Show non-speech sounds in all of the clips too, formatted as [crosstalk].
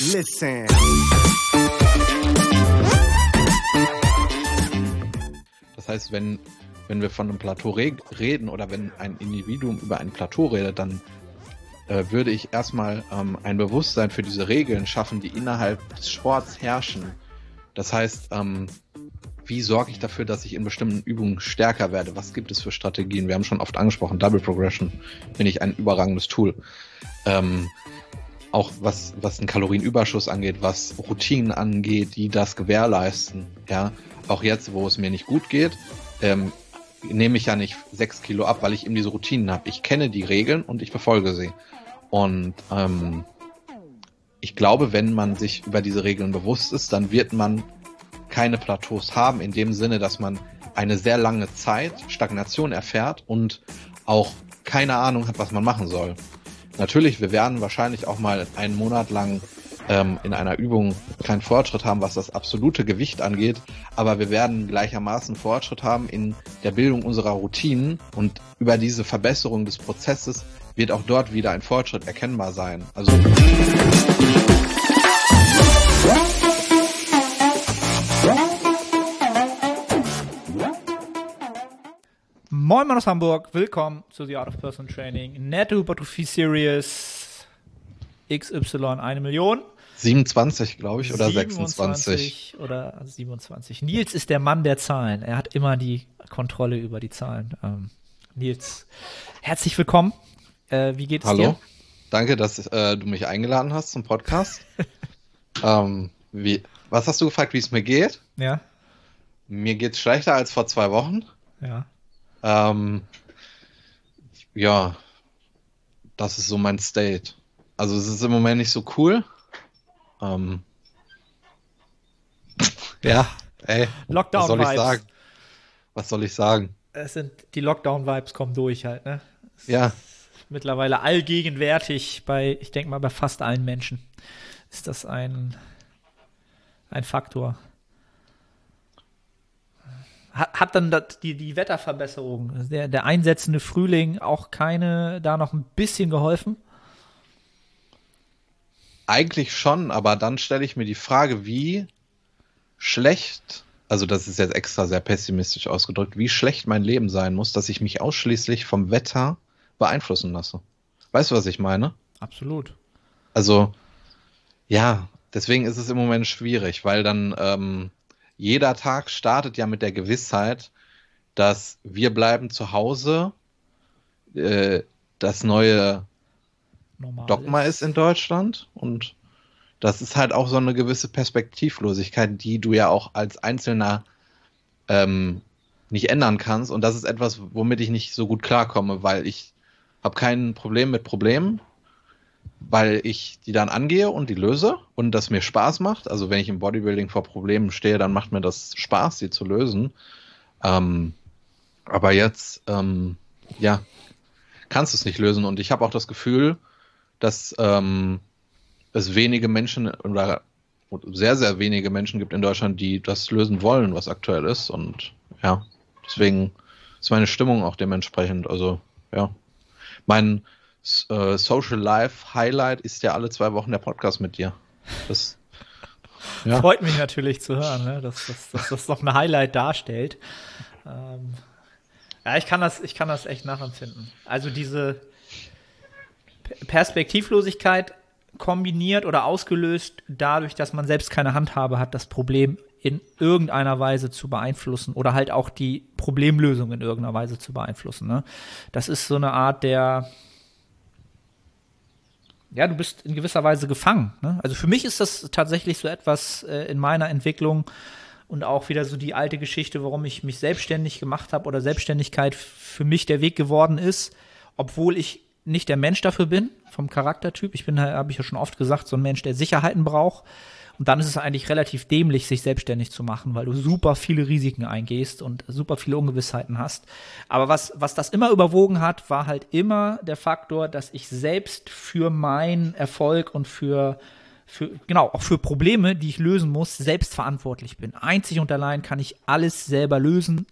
Listen. Das heißt, wenn, wenn wir von einem Plateau re reden oder wenn ein Individuum über ein Plateau redet, dann äh, würde ich erstmal ähm, ein Bewusstsein für diese Regeln schaffen, die innerhalb des Sports herrschen. Das heißt, ähm, wie sorge ich dafür, dass ich in bestimmten Übungen stärker werde? Was gibt es für Strategien? Wir haben schon oft angesprochen, Double Progression finde ich ein überragendes Tool. Ähm, auch was, was einen Kalorienüberschuss angeht, was Routinen angeht, die das gewährleisten. Ja, auch jetzt, wo es mir nicht gut geht, ähm, nehme ich ja nicht sechs Kilo ab, weil ich eben diese Routinen habe. Ich kenne die Regeln und ich verfolge sie. Und ähm, ich glaube, wenn man sich über diese Regeln bewusst ist, dann wird man keine Plateaus haben, in dem Sinne, dass man eine sehr lange Zeit Stagnation erfährt und auch keine Ahnung hat, was man machen soll. Natürlich, wir werden wahrscheinlich auch mal einen Monat lang ähm, in einer Übung keinen Fortschritt haben, was das absolute Gewicht angeht, aber wir werden gleichermaßen Fortschritt haben in der Bildung unserer Routinen und über diese Verbesserung des Prozesses wird auch dort wieder ein Fortschritt erkennbar sein. Also Moin Mann aus Hamburg, willkommen zu The Art of Personal Training, Netto Hypertrophie Series XY 1 Million. 27, glaube ich, oder 26 oder 27. Nils ist der Mann der Zahlen. Er hat immer die Kontrolle über die Zahlen. Ähm, Nils, herzlich willkommen. Äh, wie geht es Hallo. dir? Danke, dass äh, du mich eingeladen hast zum Podcast. [laughs] ähm, wie, was hast du gefragt, wie es mir geht? Ja, Mir geht's schlechter als vor zwei Wochen. ja. Ähm, ja, das ist so mein State. Also es ist im Moment nicht so cool. Ähm, ja, [laughs] ey, [laughs] was soll ich Lockdown-Vibes. sagen? Was soll ich sagen? Es sind die Lockdown-Vibes kommen durch halt, ne? Ja, Mittlerweile allgegenwärtig bei, ich denke mal, bei fast allen Menschen ist das ein, ein Faktor. Hat, hat dann das, die, die Wetterverbesserung, der, der einsetzende Frühling auch keine, da noch ein bisschen geholfen? eigentlich schon, aber dann stelle ich mir die Frage, wie schlecht, also das ist jetzt extra sehr pessimistisch ausgedrückt, wie schlecht mein Leben sein muss, dass ich mich ausschließlich vom Wetter beeinflussen lasse. Weißt du, was ich meine? Absolut. Also, ja, deswegen ist es im Moment schwierig, weil dann ähm, jeder Tag startet ja mit der Gewissheit, dass wir bleiben zu Hause, äh, das neue Normal Dogma ist. in Deutschland und das ist halt auch so eine gewisse Perspektivlosigkeit, die du ja auch als Einzelner ähm, nicht ändern kannst. Und das ist etwas, womit ich nicht so gut klarkomme, weil ich habe kein Problem mit Problemen, weil ich die dann angehe und die löse und das mir Spaß macht. Also wenn ich im Bodybuilding vor Problemen stehe, dann macht mir das Spaß, sie zu lösen. Ähm, aber jetzt, ähm, ja, kannst du es nicht lösen und ich habe auch das Gefühl, dass ähm, es wenige Menschen oder sehr, sehr wenige Menschen gibt in Deutschland, die das lösen wollen, was aktuell ist. Und ja, deswegen ist meine Stimmung auch dementsprechend. Also, ja. Mein äh, Social Life Highlight ist ja alle zwei Wochen der Podcast mit dir. Das, [laughs] ja. Freut mich natürlich zu hören, ne? dass, dass, dass das noch ein Highlight darstellt. Ähm, ja, ich kann, das, ich kann das echt nachempfinden. Also diese Perspektivlosigkeit kombiniert oder ausgelöst dadurch, dass man selbst keine Handhabe hat, das Problem in irgendeiner Weise zu beeinflussen oder halt auch die Problemlösung in irgendeiner Weise zu beeinflussen. Ne? Das ist so eine Art der, ja, du bist in gewisser Weise gefangen. Ne? Also für mich ist das tatsächlich so etwas äh, in meiner Entwicklung und auch wieder so die alte Geschichte, warum ich mich selbstständig gemacht habe oder Selbstständigkeit für mich der Weg geworden ist, obwohl ich nicht der Mensch dafür bin, vom Charaktertyp. Ich bin, habe ich ja schon oft gesagt, so ein Mensch, der Sicherheiten braucht. Und dann ist es eigentlich relativ dämlich, sich selbstständig zu machen, weil du super viele Risiken eingehst und super viele Ungewissheiten hast. Aber was, was das immer überwogen hat, war halt immer der Faktor, dass ich selbst für meinen Erfolg und für, für, genau, auch für Probleme, die ich lösen muss, selbst verantwortlich bin. Einzig und allein kann ich alles selber lösen,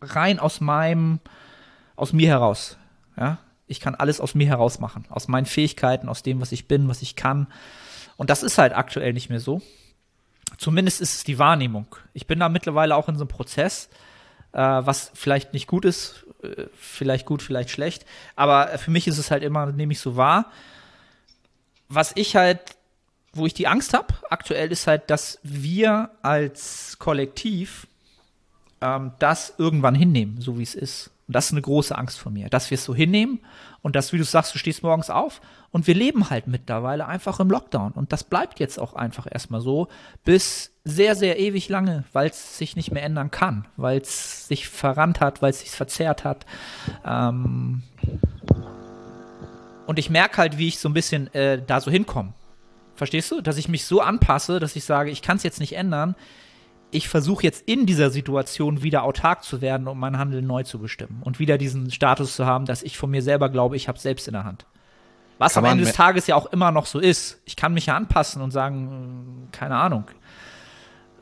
rein aus meinem, aus mir heraus. Ja, ich kann alles aus mir heraus machen, aus meinen Fähigkeiten, aus dem, was ich bin, was ich kann. Und das ist halt aktuell nicht mehr so. Zumindest ist es die Wahrnehmung. Ich bin da mittlerweile auch in so einem Prozess, äh, was vielleicht nicht gut ist, äh, vielleicht gut, vielleicht schlecht. Aber für mich ist es halt immer, nehme ich so wahr. Was ich halt, wo ich die Angst habe, aktuell ist halt, dass wir als Kollektiv ähm, das irgendwann hinnehmen, so wie es ist. Und das ist eine große Angst von mir, dass wir es so hinnehmen und dass, wie du sagst, du stehst morgens auf und wir leben halt mittlerweile einfach im Lockdown. Und das bleibt jetzt auch einfach erstmal so bis sehr, sehr ewig lange, weil es sich nicht mehr ändern kann, weil es sich verrannt hat, weil es sich verzerrt hat. Ähm und ich merke halt, wie ich so ein bisschen äh, da so hinkomme. Verstehst du? Dass ich mich so anpasse, dass ich sage, ich kann es jetzt nicht ändern ich versuche jetzt in dieser Situation wieder autark zu werden, um mein Handeln neu zu bestimmen und wieder diesen Status zu haben, dass ich von mir selber glaube, ich habe selbst in der Hand. Was kann am Ende des Tages ja auch immer noch so ist. Ich kann mich ja anpassen und sagen, keine Ahnung.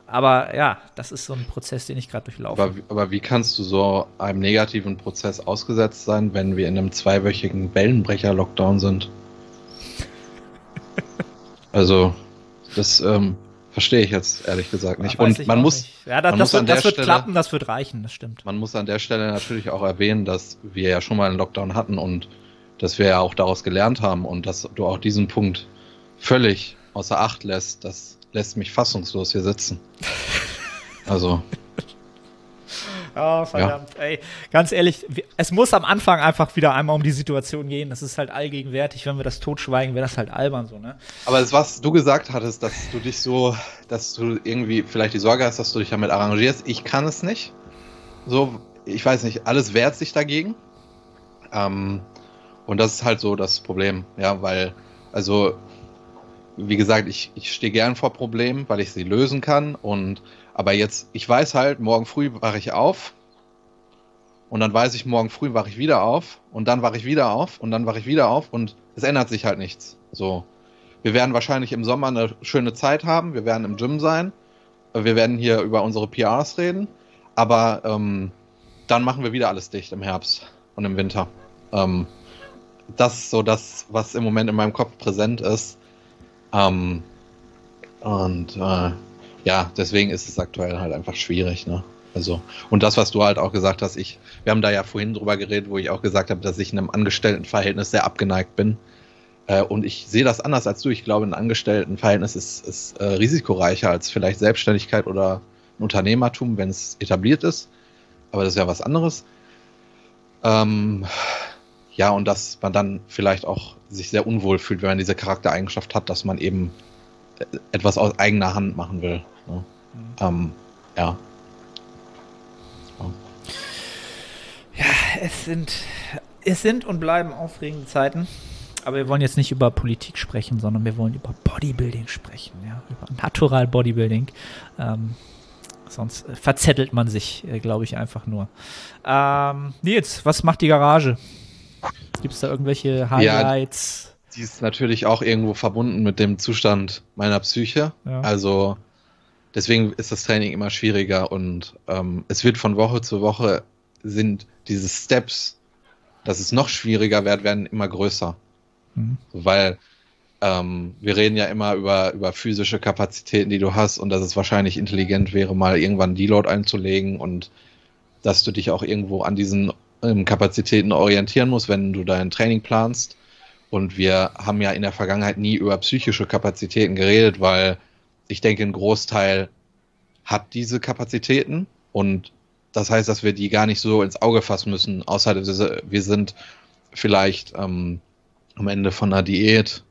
Aber ja, das ist so ein Prozess, den ich gerade durchlaufe. Aber, aber, wie kannst du so einem negativen Prozess ausgesetzt sein, wenn wir in einem zweiwöchigen Wellenbrecher-Lockdown sind? [laughs] also, das, ähm, Verstehe ich jetzt ehrlich gesagt nicht. Ja, und man muss. Nicht. Ja, das, das, wird, das wird Stelle, klappen, das wird reichen, das stimmt. Man muss an der Stelle natürlich auch erwähnen, dass wir ja schon mal einen Lockdown hatten und dass wir ja auch daraus gelernt haben und dass du auch diesen Punkt völlig außer Acht lässt, das lässt mich fassungslos hier sitzen. [laughs] Also. Oh, verdammt. Ja. Ey, ganz ehrlich, es muss am Anfang einfach wieder einmal um die Situation gehen. Das ist halt allgegenwärtig. Wenn wir das totschweigen, wäre das halt albern so, ne? Aber das, was du gesagt hattest, dass du dich so, dass du irgendwie vielleicht die Sorge hast, dass du dich damit arrangierst. Ich kann es nicht. So, ich weiß nicht, alles wehrt sich dagegen. Ähm, und das ist halt so das Problem, ja, weil, also, wie gesagt, ich, ich stehe gern vor Problemen, weil ich sie lösen kann und aber jetzt, ich weiß halt, morgen früh wache ich auf. Und dann weiß ich, morgen früh wache ich wieder auf. Und dann wache ich wieder auf. Und dann wache ich wieder auf. Und es ändert sich halt nichts. So. Wir werden wahrscheinlich im Sommer eine schöne Zeit haben. Wir werden im Gym sein. Wir werden hier über unsere PRs reden. Aber ähm, dann machen wir wieder alles dicht im Herbst und im Winter. Ähm, das ist so das, was im Moment in meinem Kopf präsent ist. Ähm, und äh, ja, deswegen ist es aktuell halt einfach schwierig, ne? Also, und das, was du halt auch gesagt hast, ich, wir haben da ja vorhin drüber geredet, wo ich auch gesagt habe, dass ich in einem Angestelltenverhältnis sehr abgeneigt bin. Äh, und ich sehe das anders als du. Ich glaube, ein Angestelltenverhältnis ist, ist äh, risikoreicher als vielleicht Selbstständigkeit oder ein Unternehmertum, wenn es etabliert ist. Aber das ist ja was anderes. Ähm, ja, und dass man dann vielleicht auch sich sehr unwohl fühlt, wenn man diese Charaktereigenschaft hat, dass man eben etwas aus eigener Hand machen will. Ne? Mhm. Ähm, ja. Ja, es sind, es sind und bleiben aufregende Zeiten. Aber wir wollen jetzt nicht über Politik sprechen, sondern wir wollen über Bodybuilding sprechen, ja, über Natural Bodybuilding. Ähm, sonst verzettelt man sich, äh, glaube ich, einfach nur. Ähm, Nils, was macht die Garage? Gibt es da irgendwelche Highlights? Ja, die ist natürlich auch irgendwo verbunden mit dem Zustand meiner Psyche. Ja. Also deswegen ist das Training immer schwieriger und ähm, es wird von Woche zu Woche sind diese Steps, dass es noch schwieriger wird, werden immer größer. Mhm. Weil ähm, wir reden ja immer über, über physische Kapazitäten, die du hast und dass es wahrscheinlich intelligent wäre, mal irgendwann Deload einzulegen und dass du dich auch irgendwo an diesen ähm, Kapazitäten orientieren musst, wenn du dein Training planst. Und wir haben ja in der Vergangenheit nie über psychische Kapazitäten geredet, weil ich denke, ein Großteil hat diese Kapazitäten. Und das heißt, dass wir die gar nicht so ins Auge fassen müssen, außer wir sind vielleicht ähm, am Ende von einer Diät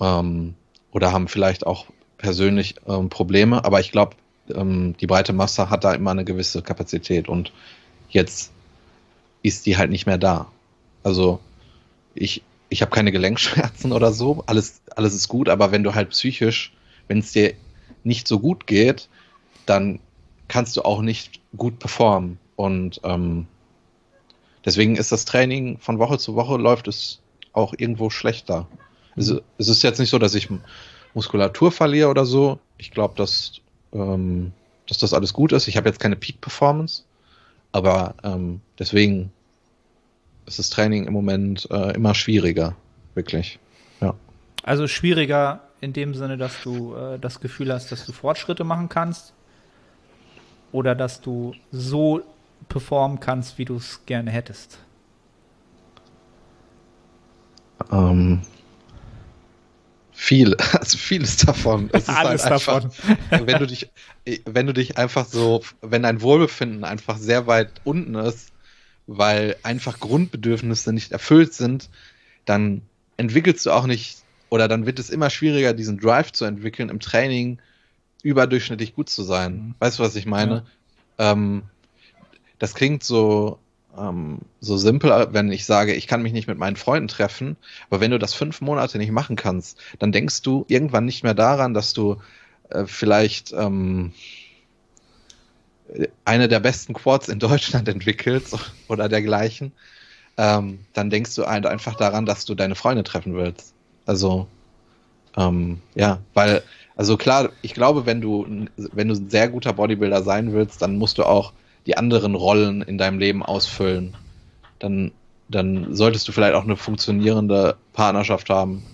ähm, oder haben vielleicht auch persönlich ähm, Probleme, aber ich glaube, ähm, die breite Masse hat da immer eine gewisse Kapazität. Und jetzt ist die halt nicht mehr da. Also ich, ich habe keine Gelenkschmerzen oder so, alles, alles ist gut, aber wenn du halt psychisch, wenn es dir nicht so gut geht, dann kannst du auch nicht gut performen. Und ähm, deswegen ist das Training von Woche zu Woche läuft es auch irgendwo schlechter. Es, es ist jetzt nicht so, dass ich Muskulatur verliere oder so. Ich glaube, dass, ähm, dass das alles gut ist. Ich habe jetzt keine Peak-Performance, aber ähm, deswegen ist das Training im Moment äh, immer schwieriger, wirklich. Ja. Also schwieriger in dem Sinne, dass du äh, das Gefühl hast, dass du Fortschritte machen kannst oder dass du so performen kannst, wie du es gerne hättest? Ähm, viel, [laughs] also vieles davon. Es ist Alles halt einfach, davon. wenn du dich, wenn du dich einfach so, wenn dein Wohlbefinden einfach sehr weit unten ist, weil einfach Grundbedürfnisse nicht erfüllt sind, dann entwickelst du auch nicht, oder dann wird es immer schwieriger, diesen Drive zu entwickeln, im Training überdurchschnittlich gut zu sein. Mhm. Weißt du, was ich meine? Ja. Ähm, das klingt so, ähm, so simpel, wenn ich sage, ich kann mich nicht mit meinen Freunden treffen, aber wenn du das fünf Monate nicht machen kannst, dann denkst du irgendwann nicht mehr daran, dass du äh, vielleicht ähm, eine der besten Quads in Deutschland [laughs] entwickelst oder dergleichen, ähm, dann denkst du halt einfach daran, dass du deine Freunde treffen willst. Also, ähm, ja, weil, also klar, ich glaube, wenn du, wenn du ein sehr guter Bodybuilder sein willst, dann musst du auch die anderen Rollen in deinem Leben ausfüllen. Dann, dann solltest du vielleicht auch eine funktionierende Partnerschaft haben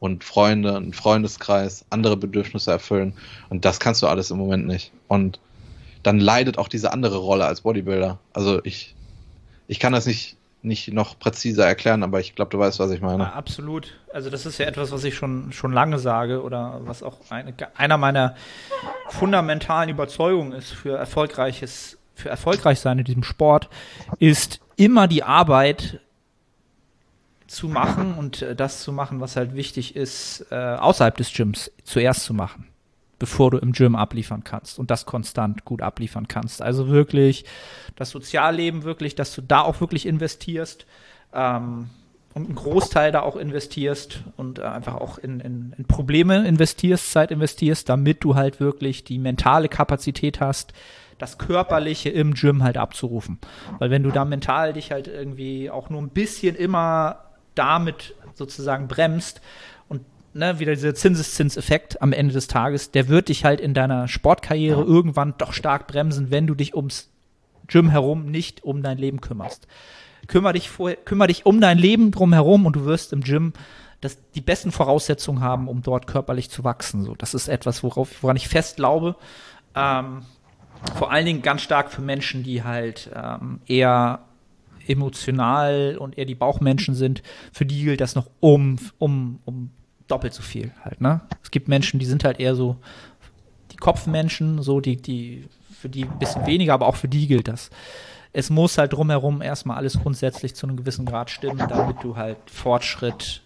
und Freunde, einen Freundeskreis, andere Bedürfnisse erfüllen. Und das kannst du alles im Moment nicht. Und dann leidet auch diese andere Rolle als Bodybuilder. Also ich, ich kann das nicht, nicht noch präziser erklären, aber ich glaube, du weißt, was ich meine. Ja, absolut. Also das ist ja etwas, was ich schon, schon lange sage oder was auch eine, einer meiner fundamentalen Überzeugungen ist für erfolgreiches, für erfolgreich sein in diesem Sport, ist immer die Arbeit zu machen und äh, das zu machen, was halt wichtig ist, äh, außerhalb des Gyms zuerst zu machen bevor du im Gym abliefern kannst und das konstant gut abliefern kannst. Also wirklich das Sozialleben wirklich, dass du da auch wirklich investierst ähm, und einen Großteil da auch investierst und äh, einfach auch in, in, in Probleme investierst, Zeit investierst, damit du halt wirklich die mentale Kapazität hast, das Körperliche im Gym halt abzurufen. Weil wenn du da mental dich halt irgendwie auch nur ein bisschen immer damit sozusagen bremst, ne, wieder dieser Zinseszinseffekt am Ende des Tages, der wird dich halt in deiner Sportkarriere ja. irgendwann doch stark bremsen, wenn du dich ums Gym herum nicht um dein Leben kümmerst. Kümmer dich, vor, kümmer dich um dein Leben drumherum und du wirst im Gym das, die besten Voraussetzungen haben, um dort körperlich zu wachsen. So, das ist etwas, worauf, woran ich fest glaube. Ähm, vor allen Dingen ganz stark für Menschen, die halt ähm, eher emotional und eher die Bauchmenschen sind. Für die gilt das noch um, um, um doppelt so viel halt, ne? Es gibt Menschen, die sind halt eher so die Kopfmenschen, so die, die, für die ein bisschen weniger, aber auch für die gilt das. Es muss halt drumherum erstmal alles grundsätzlich zu einem gewissen Grad stimmen, damit du halt Fortschritt,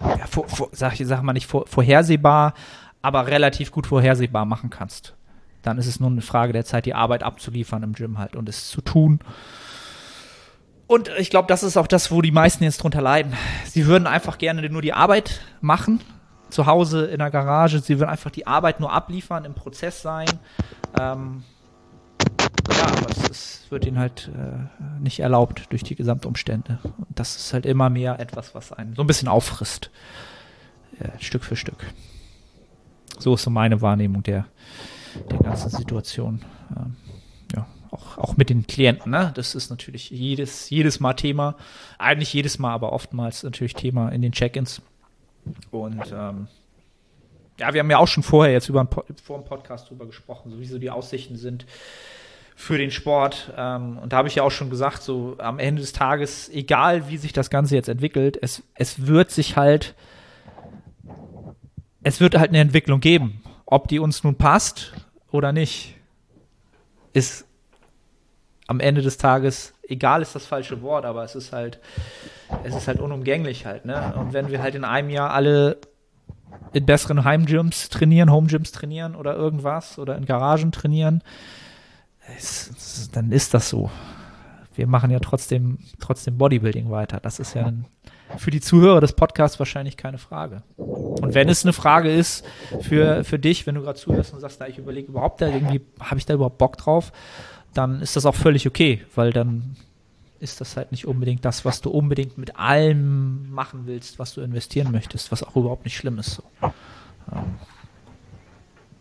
ja, vor, vor, sag, sag mal nicht vor, vorhersehbar, aber relativ gut vorhersehbar machen kannst. Dann ist es nur eine Frage der Zeit, die Arbeit abzuliefern im Gym halt und es zu tun. Und ich glaube, das ist auch das, wo die meisten jetzt drunter leiden. Sie würden einfach gerne nur die Arbeit machen, zu Hause in der Garage. Sie würden einfach die Arbeit nur abliefern, im Prozess sein. Ähm, ja, aber es, es, wird ihnen halt äh, nicht erlaubt durch die Gesamtumstände. Und das ist halt immer mehr etwas, was einen so ein bisschen auffrisst. Äh, Stück für Stück. So ist so meine Wahrnehmung der, der ganzen Situation. Ähm, auch, auch mit den Klienten. Ne? Das ist natürlich jedes, jedes Mal Thema. Eigentlich jedes Mal, aber oftmals natürlich Thema in den Check-ins. Und ähm, ja, wir haben ja auch schon vorher jetzt über vor dem Podcast drüber gesprochen, so wie die Aussichten sind für den Sport. Ähm, und da habe ich ja auch schon gesagt, so am Ende des Tages, egal wie sich das Ganze jetzt entwickelt, es, es wird sich halt, es wird halt eine Entwicklung geben. Ob die uns nun passt oder nicht, ist am Ende des Tages, egal ist das falsche Wort, aber es ist halt, es ist halt unumgänglich halt, ne? Und wenn wir halt in einem Jahr alle in besseren Heimgyms trainieren, Homegyms trainieren oder irgendwas oder in Garagen trainieren, es, dann ist das so. Wir machen ja trotzdem, trotzdem Bodybuilding weiter. Das ist ja ein, für die Zuhörer des Podcasts wahrscheinlich keine Frage. Und wenn es eine Frage ist für, für dich, wenn du gerade zuhörst und sagst, na, ich überlege überhaupt da irgendwie, habe ich da überhaupt Bock drauf? Dann ist das auch völlig okay, weil dann ist das halt nicht unbedingt das, was du unbedingt mit allem machen willst, was du investieren möchtest, was auch überhaupt nicht schlimm ist. So. Ähm,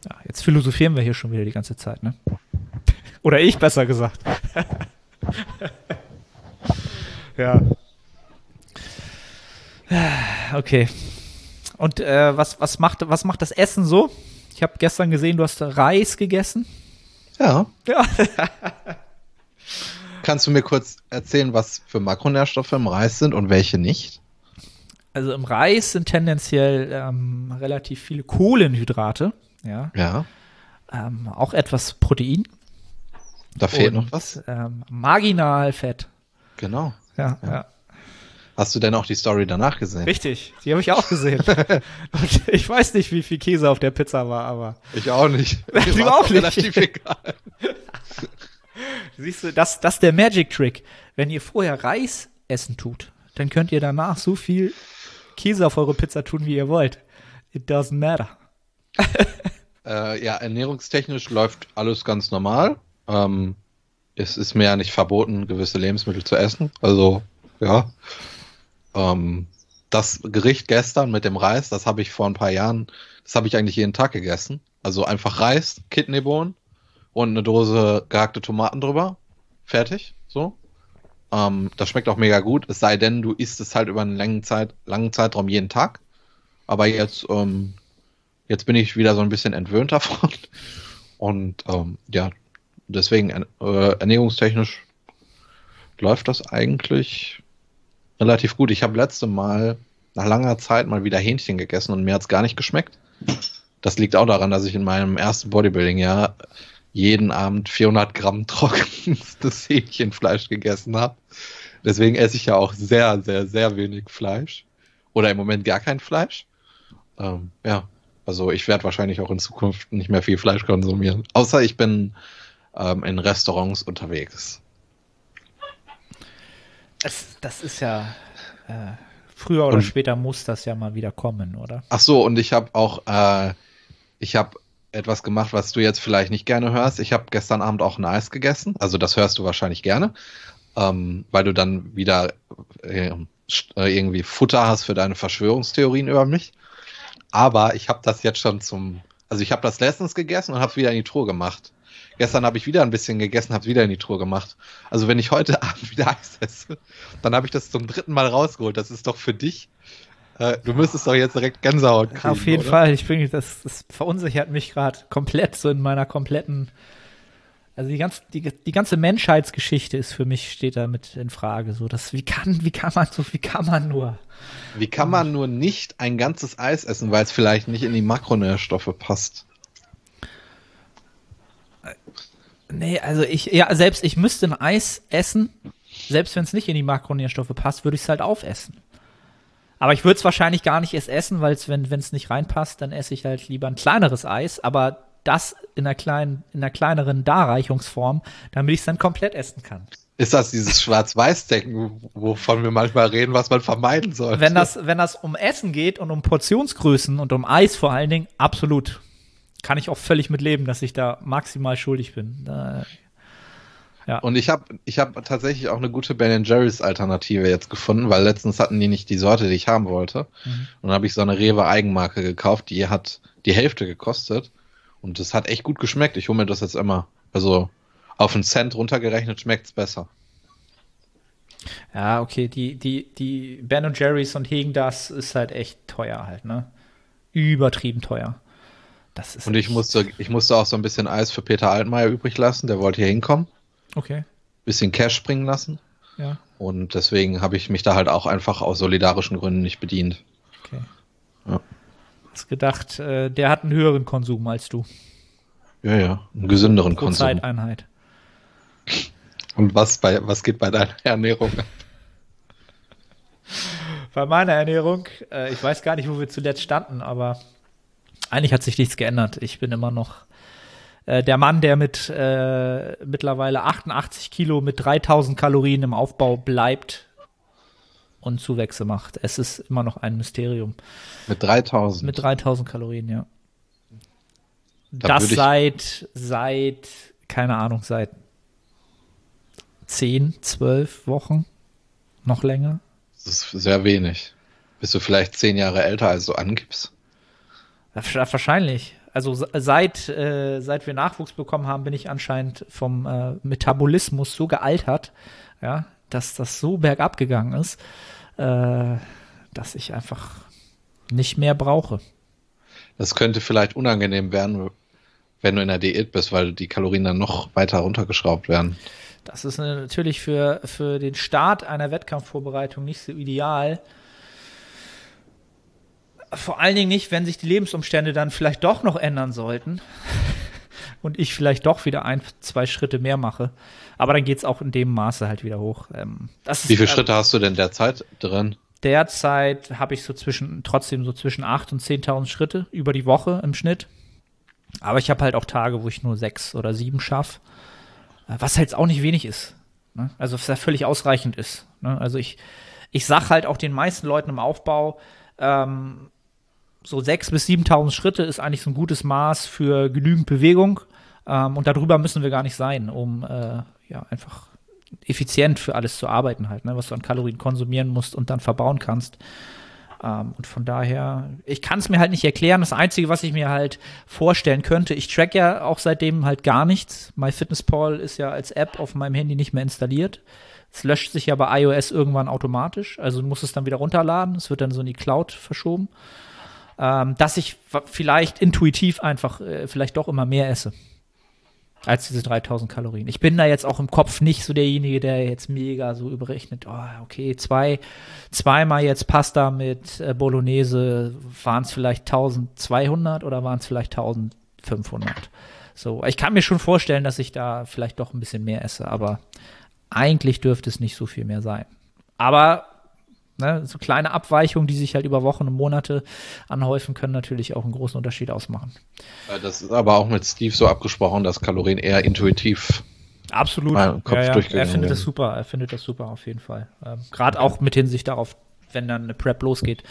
ja, jetzt philosophieren wir hier schon wieder die ganze Zeit, ne? [laughs] Oder ich besser gesagt. [laughs] ja. [sighs] Okay. Und äh, was, was, macht, was macht das Essen so? Ich habe gestern gesehen, du hast Reis gegessen. Ja. Ja. [laughs] Kannst du mir kurz erzählen, was für Makronährstoffe im Reis sind und welche nicht? Also im Reis sind tendenziell ähm, relativ viele Kohlenhydrate. Ja. Ja. Ähm, auch etwas Protein. Da fehlt und, noch was. Ähm, marginal Fett. Genau. Ja, ja. Ja. Hast du denn auch die Story danach gesehen? Richtig, die habe ich auch gesehen. [laughs] und ich weiß nicht, wie viel Käse auf der Pizza war, aber Ich auch nicht. [laughs] Du auch nicht. Relativ egal. [laughs] siehst du, das, das ist der Magic Trick. Wenn ihr vorher Reis essen tut, dann könnt ihr danach so viel Käse auf eure Pizza tun, wie ihr wollt. It doesn't matter. Äh, ja, ernährungstechnisch läuft alles ganz normal. Ähm, es ist mir ja nicht verboten, gewisse Lebensmittel zu essen. Also, ja. Ähm, das Gericht gestern mit dem Reis, das habe ich vor ein paar Jahren, das habe ich eigentlich jeden Tag gegessen. Also einfach Reis, Kidneybohnen und eine Dose gehackte Tomaten drüber. Fertig, so. Ähm, das schmeckt auch mega gut, es sei denn, du isst es halt über einen langen, Zeit, langen Zeitraum jeden Tag. Aber jetzt, ähm, jetzt bin ich wieder so ein bisschen entwöhnt [laughs] davon. Und ähm, ja, deswegen äh, ernährungstechnisch läuft das eigentlich relativ gut. Ich habe letzte Mal nach langer Zeit mal wieder Hähnchen gegessen und mir hat's gar nicht geschmeckt. Das liegt auch daran, dass ich in meinem ersten Bodybuilding-Jahr jeden Abend 400 Gramm [laughs] trockenstes Hähnchenfleisch gegessen habe. Deswegen esse ich ja auch sehr, sehr, sehr wenig Fleisch. Oder im Moment gar kein Fleisch. Ähm, ja, also ich werde wahrscheinlich auch in Zukunft nicht mehr viel Fleisch konsumieren. Außer ich bin ähm, in Restaurants unterwegs. Das, das ist ja. Äh, früher oder Und- später muss das ja mal wieder kommen, oder? Ach so, und ich habe auch, äh, ich habe etwas gemacht, was du jetzt vielleicht nicht gerne hörst. Ich habe gestern Abend auch ein Eis gegessen. Also das hörst du wahrscheinlich gerne, ähm, weil du dann wieder äh, st- äh, irgendwie Futter hast für deine Verschwörungstheorien über mich. Aber ich habe das jetzt schon zum, also ich habe das letztens gegessen und habe es wieder in die Truhe gemacht. Gestern habe ich wieder ein bisschen gegessen, habe es wieder in die Truhe gemacht. Also wenn ich heute [laughs] Abend wieder Eis esse, dann habe ich das zum dritten Mal rausgeholt. Das ist doch für dich. Äh, du müsstest doch jetzt direkt Gänsehaut kriegen. Auf jeden oder? Fall. Ich bin, das, das verunsichert mich gerade komplett so in meiner kompletten. Also die ganze, die, die ganze Menschheitsgeschichte ist für mich, steht da mit in Frage. So, das, wie kann, wie kann man so, wie kann man nur? Wie kann man nur nicht ein ganzes Eis essen, weil es vielleicht nicht in die Makronährstoffe passt? Nee, also ich, ja, selbst ich müsste ein Eis essen, selbst wenn es nicht in die Makronährstoffe passt, würde ich es halt aufessen. Aber ich würde es wahrscheinlich gar nicht erst essen, weil es, wenn es nicht reinpasst, dann esse ich halt lieber ein kleineres Eis, aber das in einer kleinen, in einer kleineren Darreichungsform, damit ich es dann komplett essen kann. Ist das dieses Schwarz-Weiß-Denken, wovon wir manchmal reden, was man vermeiden soll? Wenn das, wenn das um Essen geht und um Portionsgrößen und um Eis vor allen Dingen, absolut. Kann ich auch völlig mit leben, dass ich da maximal schuldig bin. Da, Und ich habe ich hab tatsächlich auch eine gute Ben Jerry's Alternative jetzt gefunden, weil letztens hatten die nicht die Sorte, die ich haben wollte. Mhm. Und dann habe ich so eine Rewe Eigenmarke gekauft, die hat die Hälfte gekostet. Und das hat echt gut geschmeckt. Ich hole mir das jetzt immer. Also auf einen Cent runtergerechnet schmeckt's besser. Ja, okay, die, die, die Ben Jerry's und Hegen, das ist halt echt teuer halt, ne? Übertrieben teuer. Das ist Und ich musste, ich musste auch so ein bisschen Eis für Peter Altmaier übrig lassen, der wollte hier hinkommen. Okay, Bisschen Cash springen lassen. ja, Und deswegen habe ich mich da halt auch einfach aus solidarischen Gründen nicht bedient. okay. Ja. Hast gedacht, äh, der hat einen höheren Konsum als du. Ja, ja. Einen gesünderen Pro Konsum. Zeiteinheit. Und was bei, was geht bei deiner Ernährung? Bei meiner Ernährung, äh, ich weiß gar nicht, wo wir zuletzt standen, aber eigentlich hat sich nichts geändert. Ich bin immer noch äh, der Mann, der mit äh, mittlerweile 88 Kilo mit 3000 Kalorien im Aufbau bleibt und Zuwächse macht. Es ist immer noch ein Mysterium. Mit 3000. Mit 3000 Kalorien, ja. Da das seit, seit, keine Ahnung, seit 10, 12 Wochen. Noch länger. das ist sehr wenig. Bist du vielleicht zehn Jahre älter, als du angibst? Wahrscheinlich. Also se- seit, äh, seit wir Nachwuchs bekommen haben, bin ich anscheinend vom äh, Metabolismus so gealtert, ja, dass das so bergab gegangen ist, äh, dass ich einfach nicht mehr brauche. Das könnte vielleicht unangenehm werden, wenn du in der Diät bist, weil die Kalorien dann noch weiter runtergeschraubt werden. Das ist natürlich für, für den Start einer Wettkampfvorbereitung nicht so ideal. Vor allen Dingen nicht, wenn sich die Lebensumstände dann vielleicht doch noch ändern sollten [laughs] und ich vielleicht doch wieder ein, zwei Schritte mehr mache. Aber dann geht es auch in dem Maße halt wieder hoch. Ähm, Wie viele Schritte hast du denn derzeit drin? Derzeit habe ich so zwischen, trotzdem so zwischen 8.000 und 10.000 Schritte über die Woche im Schnitt. Aber ich habe halt auch Tage, wo ich nur sechs oder sieben schaffe. Äh, was halt auch nicht wenig ist. Ne? Also, was ja völlig ausreichend ist. Ne? Also, ich, ich sag halt auch den meisten Leuten im Aufbau, ähm, so 6.000 bis 7.000 Schritte ist eigentlich so ein gutes Maß für genügend Bewegung. Ähm, und darüber müssen wir gar nicht sein, um äh, ja einfach effizient für alles zu arbeiten halt, ne? was du an Kalorien konsumieren musst und dann verbauen kannst. Ähm, und von daher, ich kann es mir halt nicht erklären. Das Einzige, was ich mir halt vorstellen könnte, ich track ja auch seitdem halt gar nichts. MyFitnessPal ist ja als App auf meinem Handy nicht mehr installiert. Es löscht sich ja bei iOS irgendwann automatisch. Also du musst es dann wieder runterladen. Es wird dann so in die Cloud verschoben. Ähm, dass ich vielleicht intuitiv einfach äh, vielleicht doch immer mehr esse als diese 3000 Kalorien. Ich bin da jetzt auch im Kopf nicht so derjenige, der jetzt mega so überrechnet, oh, okay, zwei, zweimal jetzt Pasta mit äh, Bolognese, waren es vielleicht 1200 oder waren es vielleicht 1500? So, ich kann mir schon vorstellen, dass ich da vielleicht doch ein bisschen mehr esse, aber eigentlich dürfte es nicht so viel mehr sein. Aber Ne, so kleine Abweichungen, die sich halt über Wochen und Monate anhäufen, können natürlich auch einen großen Unterschied ausmachen. Das ist aber auch mit Steve so abgesprochen, dass Kalorien eher intuitiv Absolut. Ja, ja. Er findet das super, er findet das super auf jeden Fall. Ähm, Gerade auch mit Hinsicht darauf, wenn dann eine Prep losgeht,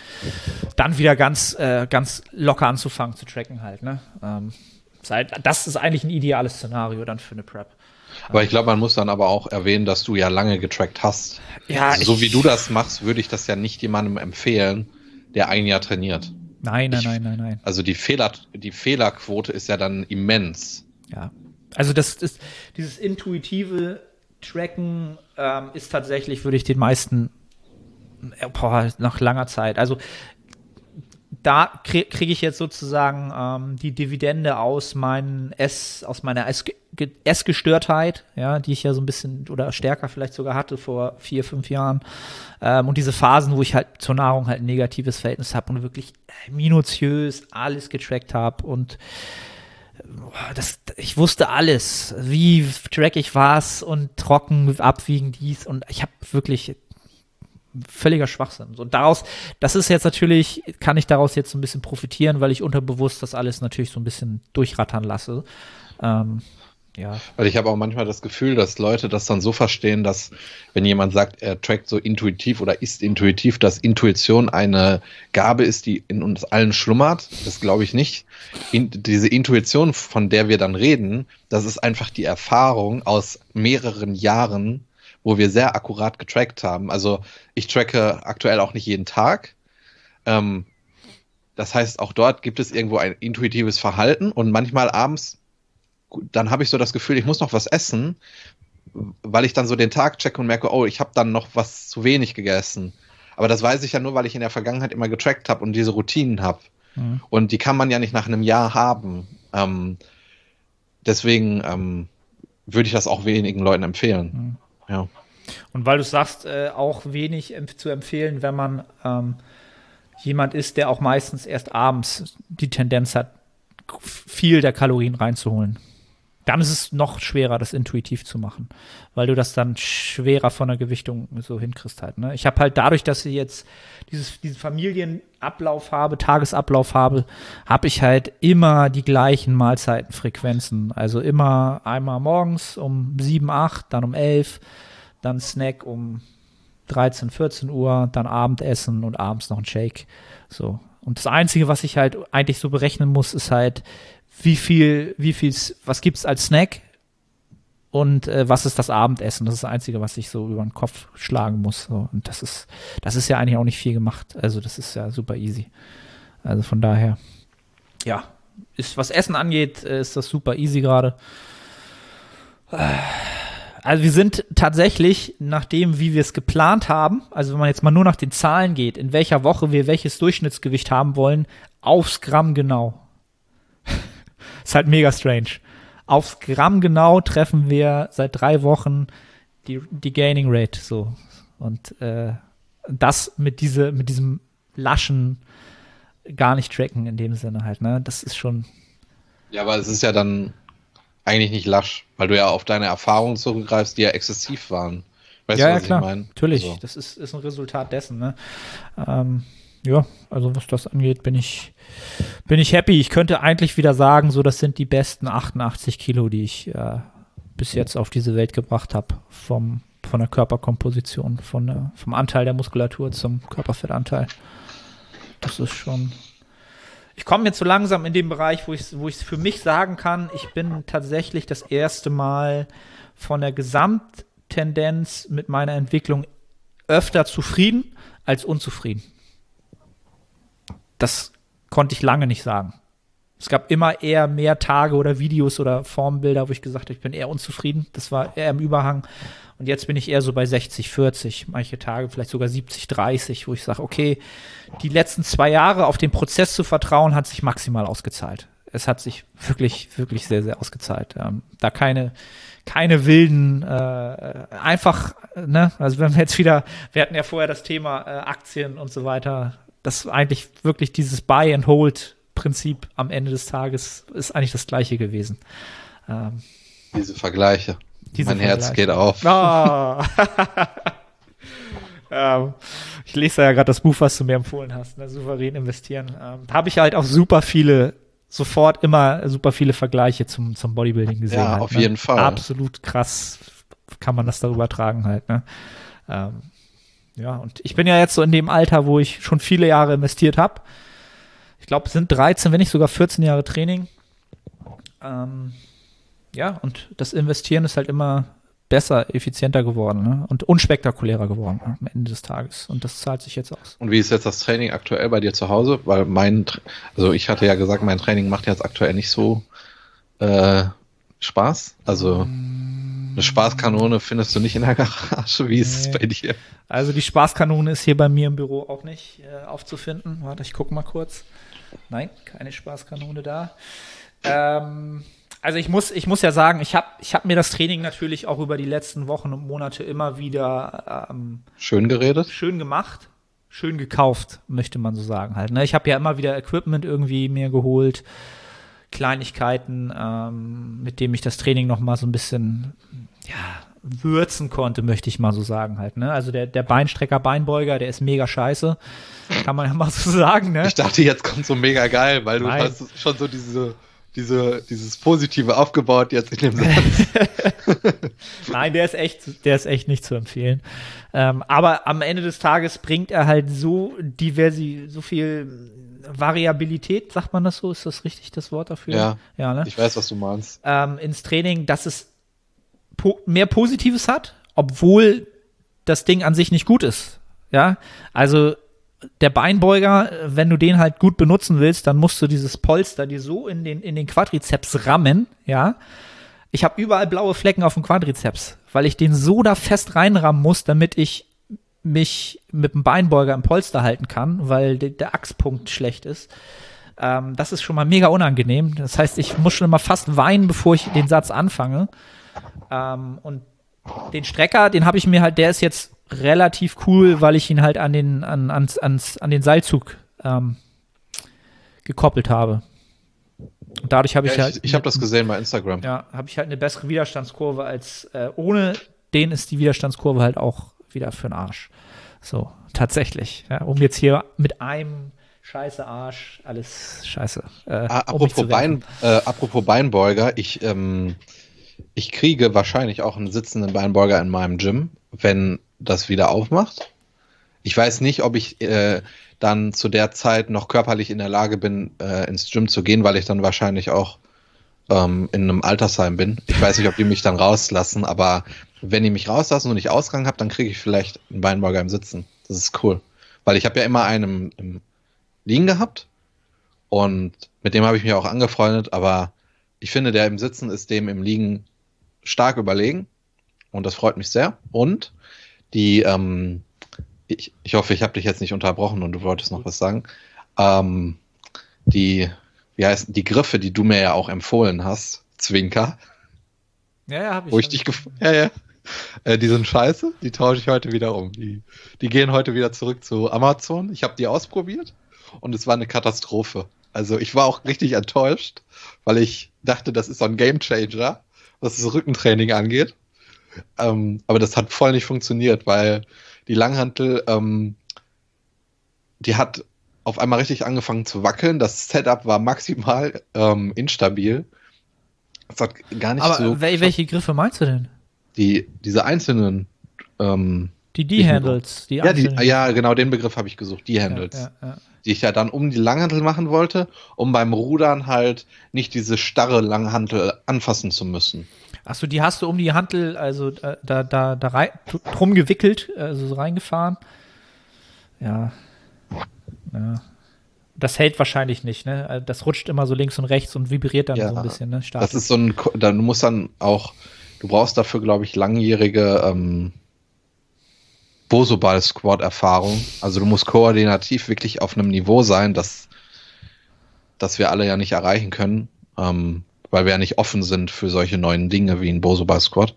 dann wieder ganz, äh, ganz locker anzufangen zu tracken halt. Ne? Ähm, das ist eigentlich ein ideales Szenario dann für eine Prep. Aber ich glaube, man muss dann aber auch erwähnen, dass du ja lange getrackt hast. Ja, also, so wie du das machst, würde ich das ja nicht jemandem empfehlen, der ein Jahr trainiert. Nein, nein, ich, nein, nein, nein. Also die Fehler, die Fehlerquote ist ja dann immens. Ja. Also das ist dieses intuitive Tracken ähm, ist tatsächlich, würde ich den meisten äh, boah, nach langer Zeit. Also da kriege krieg ich jetzt sozusagen ähm, die Dividende aus meinen S, aus meiner Essgestörtheit, ja, die ich ja so ein bisschen oder stärker vielleicht sogar hatte vor vier, fünf Jahren. Ähm, und diese Phasen, wo ich halt zur Nahrung halt ein negatives Verhältnis habe und wirklich minutiös alles getrackt habe und das, ich wusste alles, wie track ich was und trocken abwiegen dies und ich habe wirklich völliger Schwachsinn. So daraus, das ist jetzt natürlich, kann ich daraus jetzt so ein bisschen profitieren, weil ich unterbewusst das alles natürlich so ein bisschen durchrattern lasse. Ähm, ja. Weil ich habe auch manchmal das Gefühl, dass Leute das dann so verstehen, dass wenn jemand sagt, er trackt so intuitiv oder ist intuitiv, dass Intuition eine Gabe ist, die in uns allen schlummert. Das glaube ich nicht. In, diese Intuition, von der wir dann reden, das ist einfach die Erfahrung aus mehreren Jahren wo wir sehr akkurat getrackt haben. Also ich tracke aktuell auch nicht jeden Tag. Ähm, das heißt, auch dort gibt es irgendwo ein intuitives Verhalten und manchmal abends, dann habe ich so das Gefühl, ich muss noch was essen, weil ich dann so den Tag checke und merke, oh, ich habe dann noch was zu wenig gegessen. Aber das weiß ich ja nur, weil ich in der Vergangenheit immer getrackt habe und diese Routinen habe. Mhm. Und die kann man ja nicht nach einem Jahr haben. Ähm, deswegen ähm, würde ich das auch wenigen Leuten empfehlen. Ja. Und weil du sagst, äh, auch wenig zu empfehlen, wenn man ähm, jemand ist, der auch meistens erst abends die Tendenz hat, viel der Kalorien reinzuholen. Dann ist es noch schwerer, das intuitiv zu machen, weil du das dann schwerer von der Gewichtung so hinkriegst halt. Ne? Ich habe halt dadurch, dass ich jetzt dieses, diesen Familienablauf habe, Tagesablauf habe, habe ich halt immer die gleichen Mahlzeitenfrequenzen. Also immer einmal morgens um 7, 8, dann um 11, dann Snack um 13, 14 Uhr, dann Abendessen und abends noch ein Shake. So. Und das Einzige, was ich halt eigentlich so berechnen muss, ist halt, wie viel, wie viel, was gibt's als Snack und äh, was ist das Abendessen? Das ist das Einzige, was ich so über den Kopf schlagen muss. So. Und das ist, das ist ja eigentlich auch nicht viel gemacht. Also das ist ja super easy. Also von daher, ja, ist was Essen angeht, äh, ist das super easy gerade. also wir sind tatsächlich, nachdem, wie wir es geplant haben, also wenn man jetzt mal nur nach den Zahlen geht, in welcher Woche wir welches Durchschnittsgewicht haben wollen, aufs Gramm genau. Ist halt mega strange. Aufs Gramm genau treffen wir seit drei Wochen die, die Gaining Rate so. Und äh, das mit, diese, mit diesem laschen gar nicht tracken in dem Sinne halt, ne? Das ist schon. Ja, aber es ist ja dann eigentlich nicht lasch, weil du ja auf deine Erfahrungen zurückgreifst, die ja exzessiv waren. Weißt ja, du, was ja, klar. ich meine? Natürlich, also. das ist, ist ein Resultat dessen, ne? Ähm, ja, also was das angeht, bin ich, bin ich happy. Ich könnte eigentlich wieder sagen, so das sind die besten 88 Kilo, die ich äh, bis jetzt auf diese Welt gebracht habe, vom, von der Körperkomposition, von der, vom Anteil der Muskulatur zum Körperfettanteil. Das ist schon. Ich komme jetzt so langsam in den Bereich, wo ich wo es für mich sagen kann, ich bin tatsächlich das erste Mal von der Gesamttendenz mit meiner Entwicklung öfter zufrieden als unzufrieden. Das konnte ich lange nicht sagen. Es gab immer eher mehr Tage oder Videos oder Formbilder, wo ich gesagt habe, ich bin eher unzufrieden. Das war eher im Überhang. Und jetzt bin ich eher so bei 60, 40, manche Tage vielleicht sogar 70, 30, wo ich sage, okay, die letzten zwei Jahre auf den Prozess zu vertrauen, hat sich maximal ausgezahlt. Es hat sich wirklich, wirklich sehr, sehr ausgezahlt. Ähm, da keine, keine wilden, äh, einfach, ne, also wenn wir jetzt wieder, wir hatten ja vorher das Thema äh, Aktien und so weiter, das eigentlich wirklich dieses Buy and Hold Prinzip am Ende des Tages ist eigentlich das gleiche gewesen. Ähm, Diese Vergleiche. Diese mein Herz geht auf. Oh. [laughs] ähm, ich lese ja gerade das Buch, was du mir empfohlen hast, ne? souverän investieren. Ähm, da habe ich halt auch super viele, sofort immer super viele Vergleiche zum, zum Bodybuilding gesehen. Ja, halt, auf ne? jeden Fall. Absolut krass kann man das darüber tragen halt. Ne? Ähm, ja, und ich bin ja jetzt so in dem Alter, wo ich schon viele Jahre investiert habe. Ich glaube, es sind 13, wenn nicht sogar 14 Jahre Training. Ähm, ja, und das Investieren ist halt immer besser, effizienter geworden ne? und unspektakulärer geworden ne? am Ende des Tages. Und das zahlt sich jetzt aus. Und wie ist jetzt das Training aktuell bei dir zu Hause? Weil mein, also ich hatte ja gesagt, mein Training macht jetzt aktuell nicht so äh, Spaß. Also eine Spaßkanone findest du nicht in der Garage. Wie ist nee. es bei dir? Also die Spaßkanone ist hier bei mir im Büro auch nicht äh, aufzufinden. Warte, ich gucke mal kurz. Nein, keine Spaßkanone da. Ähm, also ich muss, ich muss ja sagen, ich habe ich hab mir das Training natürlich auch über die letzten Wochen und Monate immer wieder ähm, schön geredet, schön gemacht, schön gekauft, möchte man so sagen halt. Ne? Ich habe ja immer wieder Equipment irgendwie mir geholt, Kleinigkeiten, ähm, mit dem ich das Training noch mal so ein bisschen ja, würzen konnte, möchte ich mal so sagen halt. Ne? Also der, der Beinstrecker, Beinbeuger, der ist mega scheiße, kann man ja mal so [laughs] sagen. Ne? Ich dachte, jetzt kommt so mega geil, weil du Nein. hast schon so diese diese, dieses Positive aufgebaut jetzt in dem Satz. [laughs] Nein, der ist echt, der ist echt nicht zu empfehlen. Ähm, aber am Ende des Tages bringt er halt so diversi, so viel Variabilität, sagt man das so? Ist das richtig das Wort dafür? Ja. Ja, ne? Ich weiß, was du meinst. Ähm, ins Training, dass es po mehr Positives hat, obwohl das Ding an sich nicht gut ist. Ja, also der Beinbeuger, wenn du den halt gut benutzen willst, dann musst du dieses Polster dir so in den, in den Quadrizeps rammen, ja. Ich habe überall blaue Flecken auf dem Quadrizeps, weil ich den so da fest reinrammen muss, damit ich mich mit dem Beinbeuger im Polster halten kann, weil de, der Achspunkt schlecht ist. Ähm, das ist schon mal mega unangenehm. Das heißt, ich muss schon immer fast weinen, bevor ich den Satz anfange. Ähm, und den Strecker, den habe ich mir halt, der ist jetzt relativ cool, weil ich ihn halt an den, an, ans, ans, an den Seilzug ähm, gekoppelt habe. Und dadurch habe ich ja, halt. Ich, ich habe das gesehen bei Instagram. Ja, habe ich halt eine bessere Widerstandskurve als äh, ohne den ist die Widerstandskurve halt auch wieder für den Arsch. So, tatsächlich. Ja, um jetzt hier mit einem Scheiße Arsch, alles Scheiße. Äh, ah, apropos, um Bein, äh, apropos Beinbeuger, ich, ähm, ich kriege wahrscheinlich auch einen sitzenden Beinbeuger in meinem Gym, wenn das wieder aufmacht. Ich weiß nicht, ob ich äh, dann zu der Zeit noch körperlich in der Lage bin, äh, ins Gym zu gehen, weil ich dann wahrscheinlich auch ähm, in einem Altersheim bin. Ich weiß nicht, ob die mich dann rauslassen, aber wenn die mich rauslassen und ich Ausgang habe, dann kriege ich vielleicht einen Beinburger im Sitzen. Das ist cool. Weil ich habe ja immer einen im, im Liegen gehabt und mit dem habe ich mich auch angefreundet, aber ich finde, der im Sitzen ist dem im Liegen stark überlegen und das freut mich sehr. Und die, ähm, ich, ich hoffe, ich habe dich jetzt nicht unterbrochen und du wolltest noch was sagen. Ähm, die, wie heißt die Griffe, die du mir ja auch empfohlen hast, Zwinker. Ja, ja, habe ich. Wo ich dich ja, ja. Äh, die sind scheiße, die tausche ich heute wieder um. Die, die gehen heute wieder zurück zu Amazon. Ich habe die ausprobiert und es war eine Katastrophe. Also ich war auch richtig enttäuscht, weil ich dachte, das ist so ein Gamechanger, was das Rückentraining angeht. Ähm, aber das hat voll nicht funktioniert, weil die Langhantel, ähm, die hat auf einmal richtig angefangen zu wackeln. Das Setup war maximal ähm, instabil. Das hat gar nicht Aber so. Wel welche Griffe meinst du denn? Die, diese einzelnen. Ähm, die D-Handles. Die ja, die, ja, genau, den Begriff habe ich gesucht. Die Handles. Ja, ja, ja. Die ich ja dann um die Langhantel machen wollte, um beim Rudern halt nicht diese starre Langhantel anfassen zu müssen. Achso, die hast du um die Hantel, also da, da, da, da rein, drum gewickelt, also so reingefahren. Ja. Ja. Das hält wahrscheinlich nicht, ne? Das rutscht immer so links und rechts und vibriert dann so ein bisschen, ne? Stark. Das ist so ein, du musst dann auch, du brauchst dafür, glaube ich, langjährige ähm, Bosoball-Squad-Erfahrung. Also du musst koordinativ wirklich auf einem Niveau sein, das, das wir alle ja nicht erreichen können, ähm, weil wir ja nicht offen sind für solche neuen Dinge wie ein Bosoball-Squad.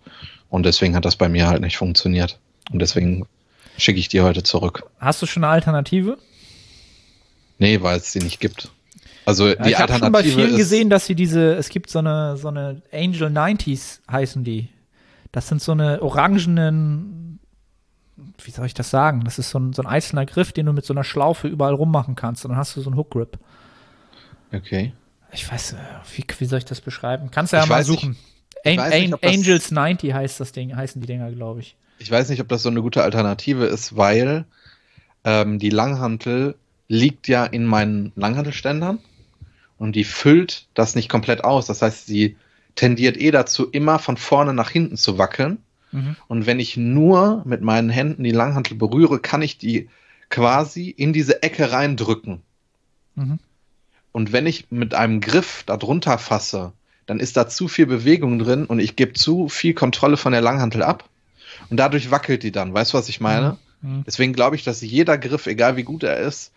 Und deswegen hat das bei mir halt nicht funktioniert. Und deswegen schicke ich die heute zurück. Hast du schon eine Alternative? Nee, weil es sie nicht gibt. Also ja, die ich Alternative. Ich habe schon bei vielen gesehen, dass sie diese, es gibt so eine, so eine Angel 90s heißen die. Das sind so eine orangenen, wie soll ich das sagen? Das ist so ein, so ein einzelner Griff, den du mit so einer Schlaufe überall rummachen kannst. Und dann hast du so einen Hook Grip. Okay. Ich weiß, äh, wie, wie soll ich das beschreiben? Kannst du ja ich mal suchen. Nicht, An nicht, Angels 90 heißt das Ding, heißen die Dinger, glaube ich. Ich weiß nicht, ob das so eine gute Alternative ist, weil ähm, die Langhantel liegt ja in meinen Langhantelständern und die füllt das nicht komplett aus. Das heißt, sie tendiert eh dazu, immer von vorne nach hinten zu wackeln. Mhm. Und wenn ich nur mit meinen Händen die Langhantel berühre, kann ich die quasi in diese Ecke reindrücken. Mhm. Und wenn ich mit einem Griff darunter fasse, dann ist da zu viel Bewegung drin und ich gebe zu viel Kontrolle von der Langhantel ab. Und dadurch wackelt die dann. Weißt du, was ich meine? Mhm. mhm. Deswegen glaube ich, dass jeder Griff, egal wie gut er ist,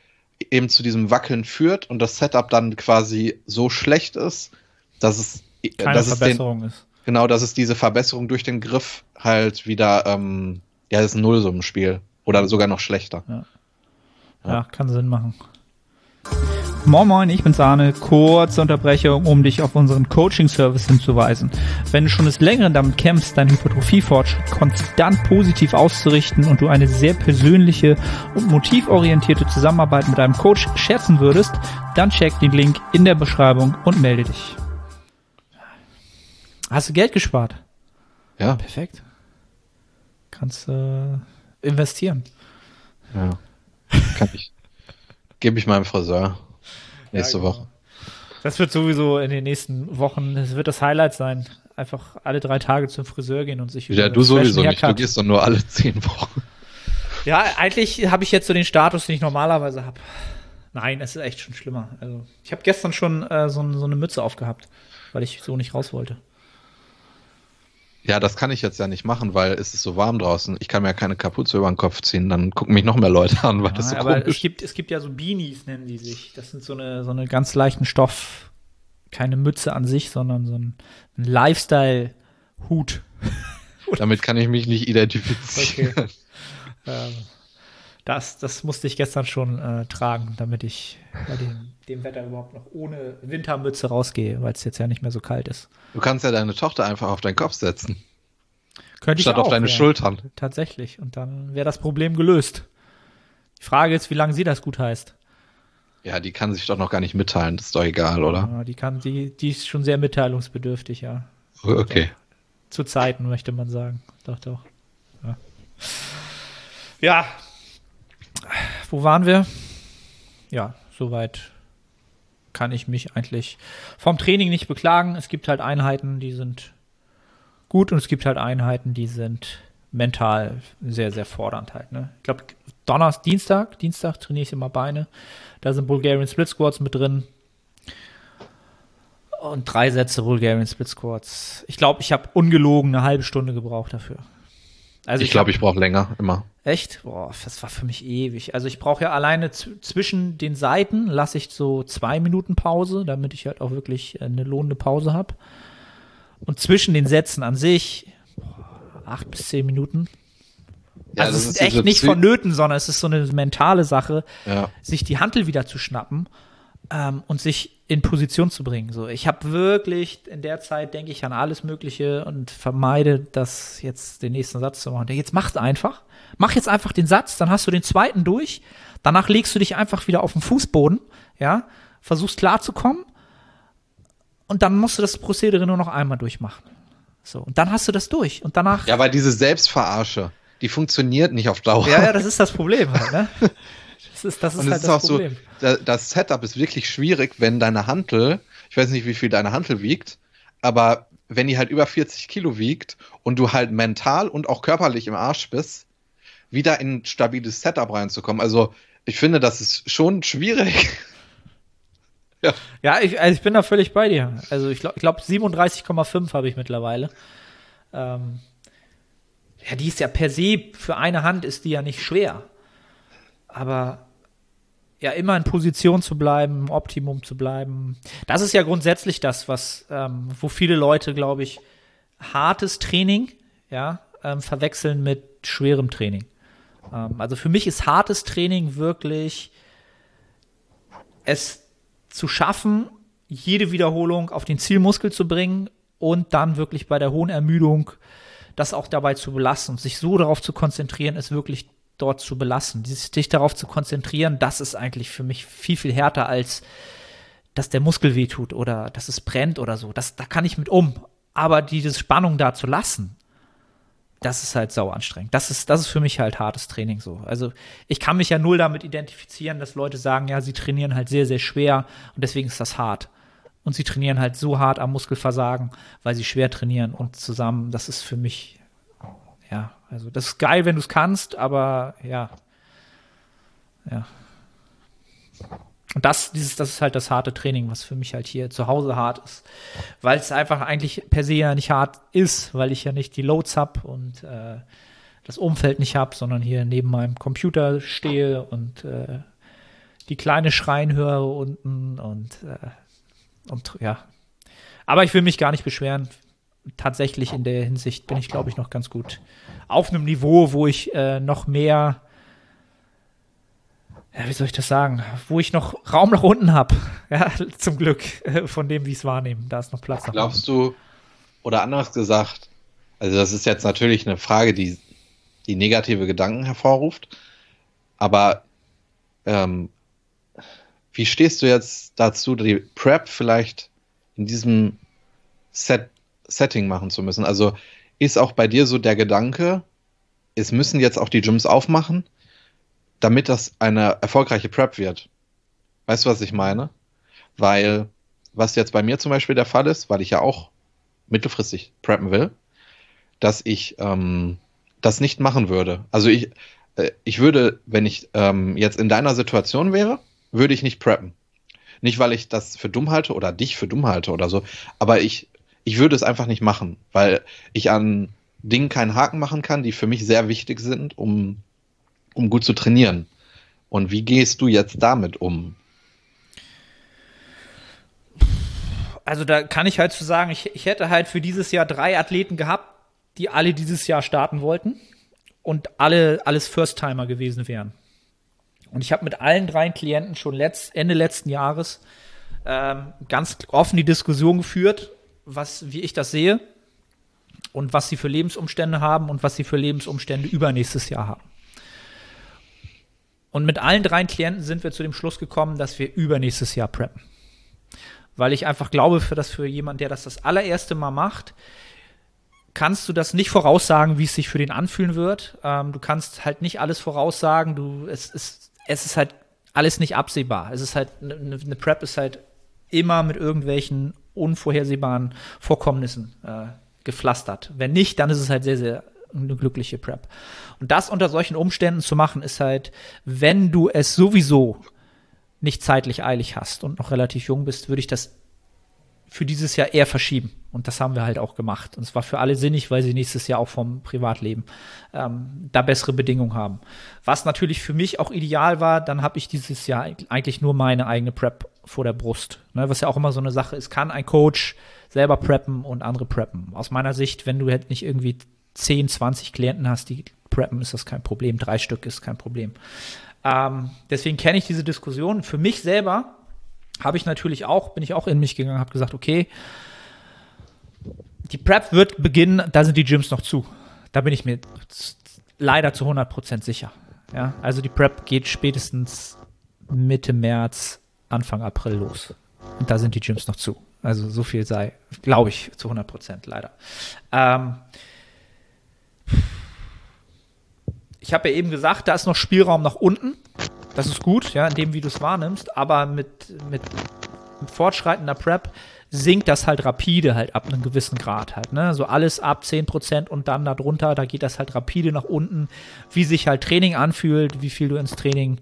eben zu diesem Wackeln führt und das Setup dann quasi so schlecht ist, dass es keine dass Verbesserung es den, ist. Genau, dass es diese Verbesserung durch den Griff halt wieder, ähm, ja, das ist ein Nullsummenspiel. Oder sogar noch schlechter. Ja. ja. ja, kann Sinn machen. Moin Moin, ich bin Sahne. Kurze Unterbrechung, um dich auf unseren Coaching-Service hinzuweisen. Wenn du schon des Längeren damit kämpfst, deinen Hypertrophie-Fortschritt konstant positiv auszurichten und du eine sehr persönliche und motivorientierte Zusammenarbeit mit einem Coach schätzen würdest, dann check den Link in der Beschreibung und melde dich. Hast du Geld gespart? Ja. Perfekt. Kannst äh, investieren. Ja. Kann ich. Gebe ich meinem Friseur. Nächste ja, genau. Woche. Das wird sowieso in den nächsten Wochen, das wird das Highlight sein. Einfach alle drei Tage zum Friseur gehen und sich Ja, du sowieso nicht. Du gehst doch nur alle zehn Wochen. Ja, eigentlich habe ich jetzt so den Status, den ich normalerweise habe. Nein, es ist echt schon schlimmer. Also, ich habe gestern schon äh, so, so eine Mütze aufgehabt, weil ich so nicht raus wollte. Ja, das kann ich jetzt ja nicht machen, weil es ist so warm draußen. Ich kann mir ja keine Kapuze über den Kopf ziehen, dann gucken mich noch mehr Leute an, weil ja, das so aber komisch. es gibt es gibt ja so Beanies nennen die sich. Das sind so eine so eine ganz leichten Stoff, keine Mütze an sich, sondern so ein, ein Lifestyle Hut. [laughs] Damit kann ich mich nicht identifizieren. Okay. ähm, das, das musste ich gestern schon äh, tragen, damit ich bei dem, dem Wetter überhaupt noch ohne Wintermütze rausgehe, weil es jetzt ja nicht mehr so kalt ist. Du kannst ja deine Tochter einfach auf deinen Kopf setzen. Könnte Statt ich auch, auf deine ja. Schultern. Tatsächlich. Und dann wäre das Problem gelöst. Die Frage ist, wie lange sie das gut heißt. Ja, die kann sich doch noch gar nicht mitteilen, das ist doch egal, oder? Ja, die kann, die, die ist schon sehr mitteilungsbedürftig, ja. Okay. Doch. Zu Zeiten, möchte man sagen. Doch, doch. Ja. ja. Wo waren wir? Ja, soweit kann ich mich eigentlich vom Training nicht beklagen. Es gibt halt Einheiten, die sind gut und es gibt halt Einheiten, die sind mental sehr, sehr fordernd halt. Ne? Ich glaube, Donnerstag, Dienstag, Dienstag trainiere ich immer Beine. Da sind Bulgarian Split Squats mit drin. Und drei Sätze Bulgarian Split Squats. Ich glaube, ich habe ungelogen eine halbe Stunde gebraucht dafür. Also ich, ich glaube, ich brauche länger, immer. Echt? Boah, das war für mich ewig. Also ich brauche ja alleine zwischen den Seiten lasse ich so zwei Minuten Pause, damit ich halt auch wirklich eine lohnende Pause habe. Und zwischen den Sätzen an sich boah, acht bis zehn Minuten. Ja, also es ist, ist echt nicht vonnöten, sondern es ist so eine mentale Sache, ja. sich die Hantel wieder zu schnappen ähm, und sich in Position zu bringen. So, ich habe wirklich in der Zeit denke ich an alles Mögliche und vermeide das jetzt den nächsten Satz zu machen. Jetzt mach einfach, mach jetzt einfach den Satz, dann hast du den zweiten durch. Danach legst du dich einfach wieder auf den Fußboden, ja, versuchst klarzukommen und dann musst du das Prozedere nur noch einmal durchmachen. So und dann hast du das durch und danach. Ja, weil diese Selbstverarsche, die funktioniert nicht auf Dauer. Ja, ja, das ist das Problem halt, ne? [laughs] Das ist, das ist, und halt das, ist auch Problem. so, das Setup ist wirklich schwierig, wenn deine Hantel, ich weiß nicht, wie viel deine Hantel wiegt, aber wenn die halt über 40 Kilo wiegt und du halt mental und auch körperlich im Arsch bist, wieder in ein stabiles Setup reinzukommen. Also ich finde, das ist schon schwierig. [laughs] ja, ja ich, also ich bin da völlig bei dir. Also ich glaube, glaub 37,5 habe ich mittlerweile. Ähm, ja, die ist ja per se, für eine Hand ist die ja nicht schwer. Aber ja immer in Position zu bleiben, im Optimum zu bleiben. Das ist ja grundsätzlich das, was, ähm, wo viele Leute, glaube ich, hartes Training, ja, ähm, verwechseln mit schwerem Training. Ähm, also für mich ist hartes Training wirklich es zu schaffen, jede Wiederholung auf den Zielmuskel zu bringen und dann wirklich bei der hohen Ermüdung das auch dabei zu belassen und sich so darauf zu konzentrieren, es wirklich dort zu belassen, sich darauf zu konzentrieren, das ist eigentlich für mich viel, viel härter als dass der Muskel wehtut oder dass es brennt oder so. Das, da kann ich mit um. Aber diese Spannung da zu lassen, das ist halt sau anstrengend. Das ist, das ist für mich halt hartes Training so. Also ich kann mich ja null damit identifizieren, dass Leute sagen, ja, sie trainieren halt sehr, sehr schwer und deswegen ist das hart. Und sie trainieren halt so hart am Muskelversagen, weil sie schwer trainieren und zusammen, das ist für mich ja, also das ist geil, wenn du es kannst, aber ja. Ja. Und das, dieses, das ist halt das harte Training, was für mich halt hier zu Hause hart ist. Weil es einfach eigentlich per se ja nicht hart ist, weil ich ja nicht die Loads habe und äh, das Umfeld nicht habe, sondern hier neben meinem Computer stehe und äh, die kleine Schreien höre unten und, äh, und ja. Aber ich will mich gar nicht beschweren tatsächlich in der Hinsicht bin ich, glaube ich, noch ganz gut auf einem Niveau, wo ich äh, noch mehr, ja, wie soll ich das sagen, wo ich noch Raum nach unten habe. [laughs] Ja, zum Glück äh, von dem, wie ich es wahrnehme. Da ist noch Platz. Glaubst du, oder anders gesagt, also das ist jetzt natürlich eine Frage, die, die negative Gedanken hervorruft, aber ähm, wie stehst du jetzt dazu, die Prep vielleicht in diesem Set Setting machen zu müssen. Also ist auch bei dir so der Gedanke, es müssen jetzt auch die Gyms aufmachen, damit das eine erfolgreiche Prep wird. Weißt du, was ich meine? Weil, was jetzt bei mir zum Beispiel der Fall ist, weil ich ja auch mittelfristig preppen will, dass ich ähm, das nicht machen würde. Also ich, äh, ich würde, wenn ich ähm, jetzt in deiner Situation wäre, würde ich nicht preppen. Nicht, weil ich das für dumm halte oder dich für dumm halte oder so, aber ich ich würde es einfach nicht machen, weil ich an Dingen keinen Haken machen kann, die für mich sehr wichtig sind, um, um gut zu trainieren. Und wie gehst du jetzt damit um? Also da kann ich halt zu sagen, ich, ich hätte halt für dieses Jahr drei Athleten gehabt, die alle dieses Jahr starten wollten und alle alles First-Timer gewesen wären. Und ich habe mit allen drei Klienten schon letzt, Ende letzten Jahres ähm, ganz offen die Diskussion geführt, was, wie ich das sehe und was sie für Lebensumstände haben und was sie für Lebensumstände übernächstes Jahr haben. Und mit allen drei Klienten sind wir zu dem Schluss gekommen, dass wir übernächstes Jahr preppen. Weil ich einfach glaube, für das für jemanden, der das das allererste Mal macht, kannst du das nicht voraussagen, wie es sich für den anfühlen wird. Ähm, du kannst halt nicht alles voraussagen. Du, es, ist, es ist halt alles nicht absehbar. Es ist halt, eine, eine Prep ist halt immer mit irgendwelchen unvorhersehbaren Vorkommnissen äh, gepflastert. Wenn nicht, dann ist es halt sehr, sehr eine glückliche Prep. Und das unter solchen Umständen zu machen, ist halt, wenn du es sowieso nicht zeitlich eilig hast und noch relativ jung bist, würde ich das für dieses Jahr eher verschieben. Und das haben wir halt auch gemacht. Und es war für alle sinnig, weil sie nächstes Jahr auch vom Privatleben ähm, da bessere Bedingungen haben. Was natürlich für mich auch ideal war, dann habe ich dieses Jahr eigentlich nur meine eigene Prep vor der Brust. Ne, was ja auch immer so eine Sache ist, kann ein Coach selber preppen und andere preppen. Aus meiner Sicht, wenn du halt nicht irgendwie 10, 20 Klienten hast, die preppen, ist das kein Problem. Drei Stück ist kein Problem. Ähm, deswegen kenne ich diese Diskussion. Für mich selber habe ich natürlich auch, bin ich auch in mich gegangen, habe gesagt, okay, die Prep wird beginnen, da sind die Gyms noch zu. Da bin ich mir leider zu 100% sicher. Ja, also die Prep geht spätestens Mitte März, Anfang April los. Und da sind die Gyms noch zu. Also so viel sei, glaube ich, zu 100% leider. Ähm, ich habe ja eben gesagt, da ist noch Spielraum nach unten. Das ist gut, ja, in dem, wie du es wahrnimmst, aber mit, mit, mit fortschreitender Prep sinkt das halt rapide halt ab einem gewissen Grad halt, ne? So alles ab 10% und dann darunter, da geht das halt rapide nach unten, wie sich halt Training anfühlt, wie viel du ins Training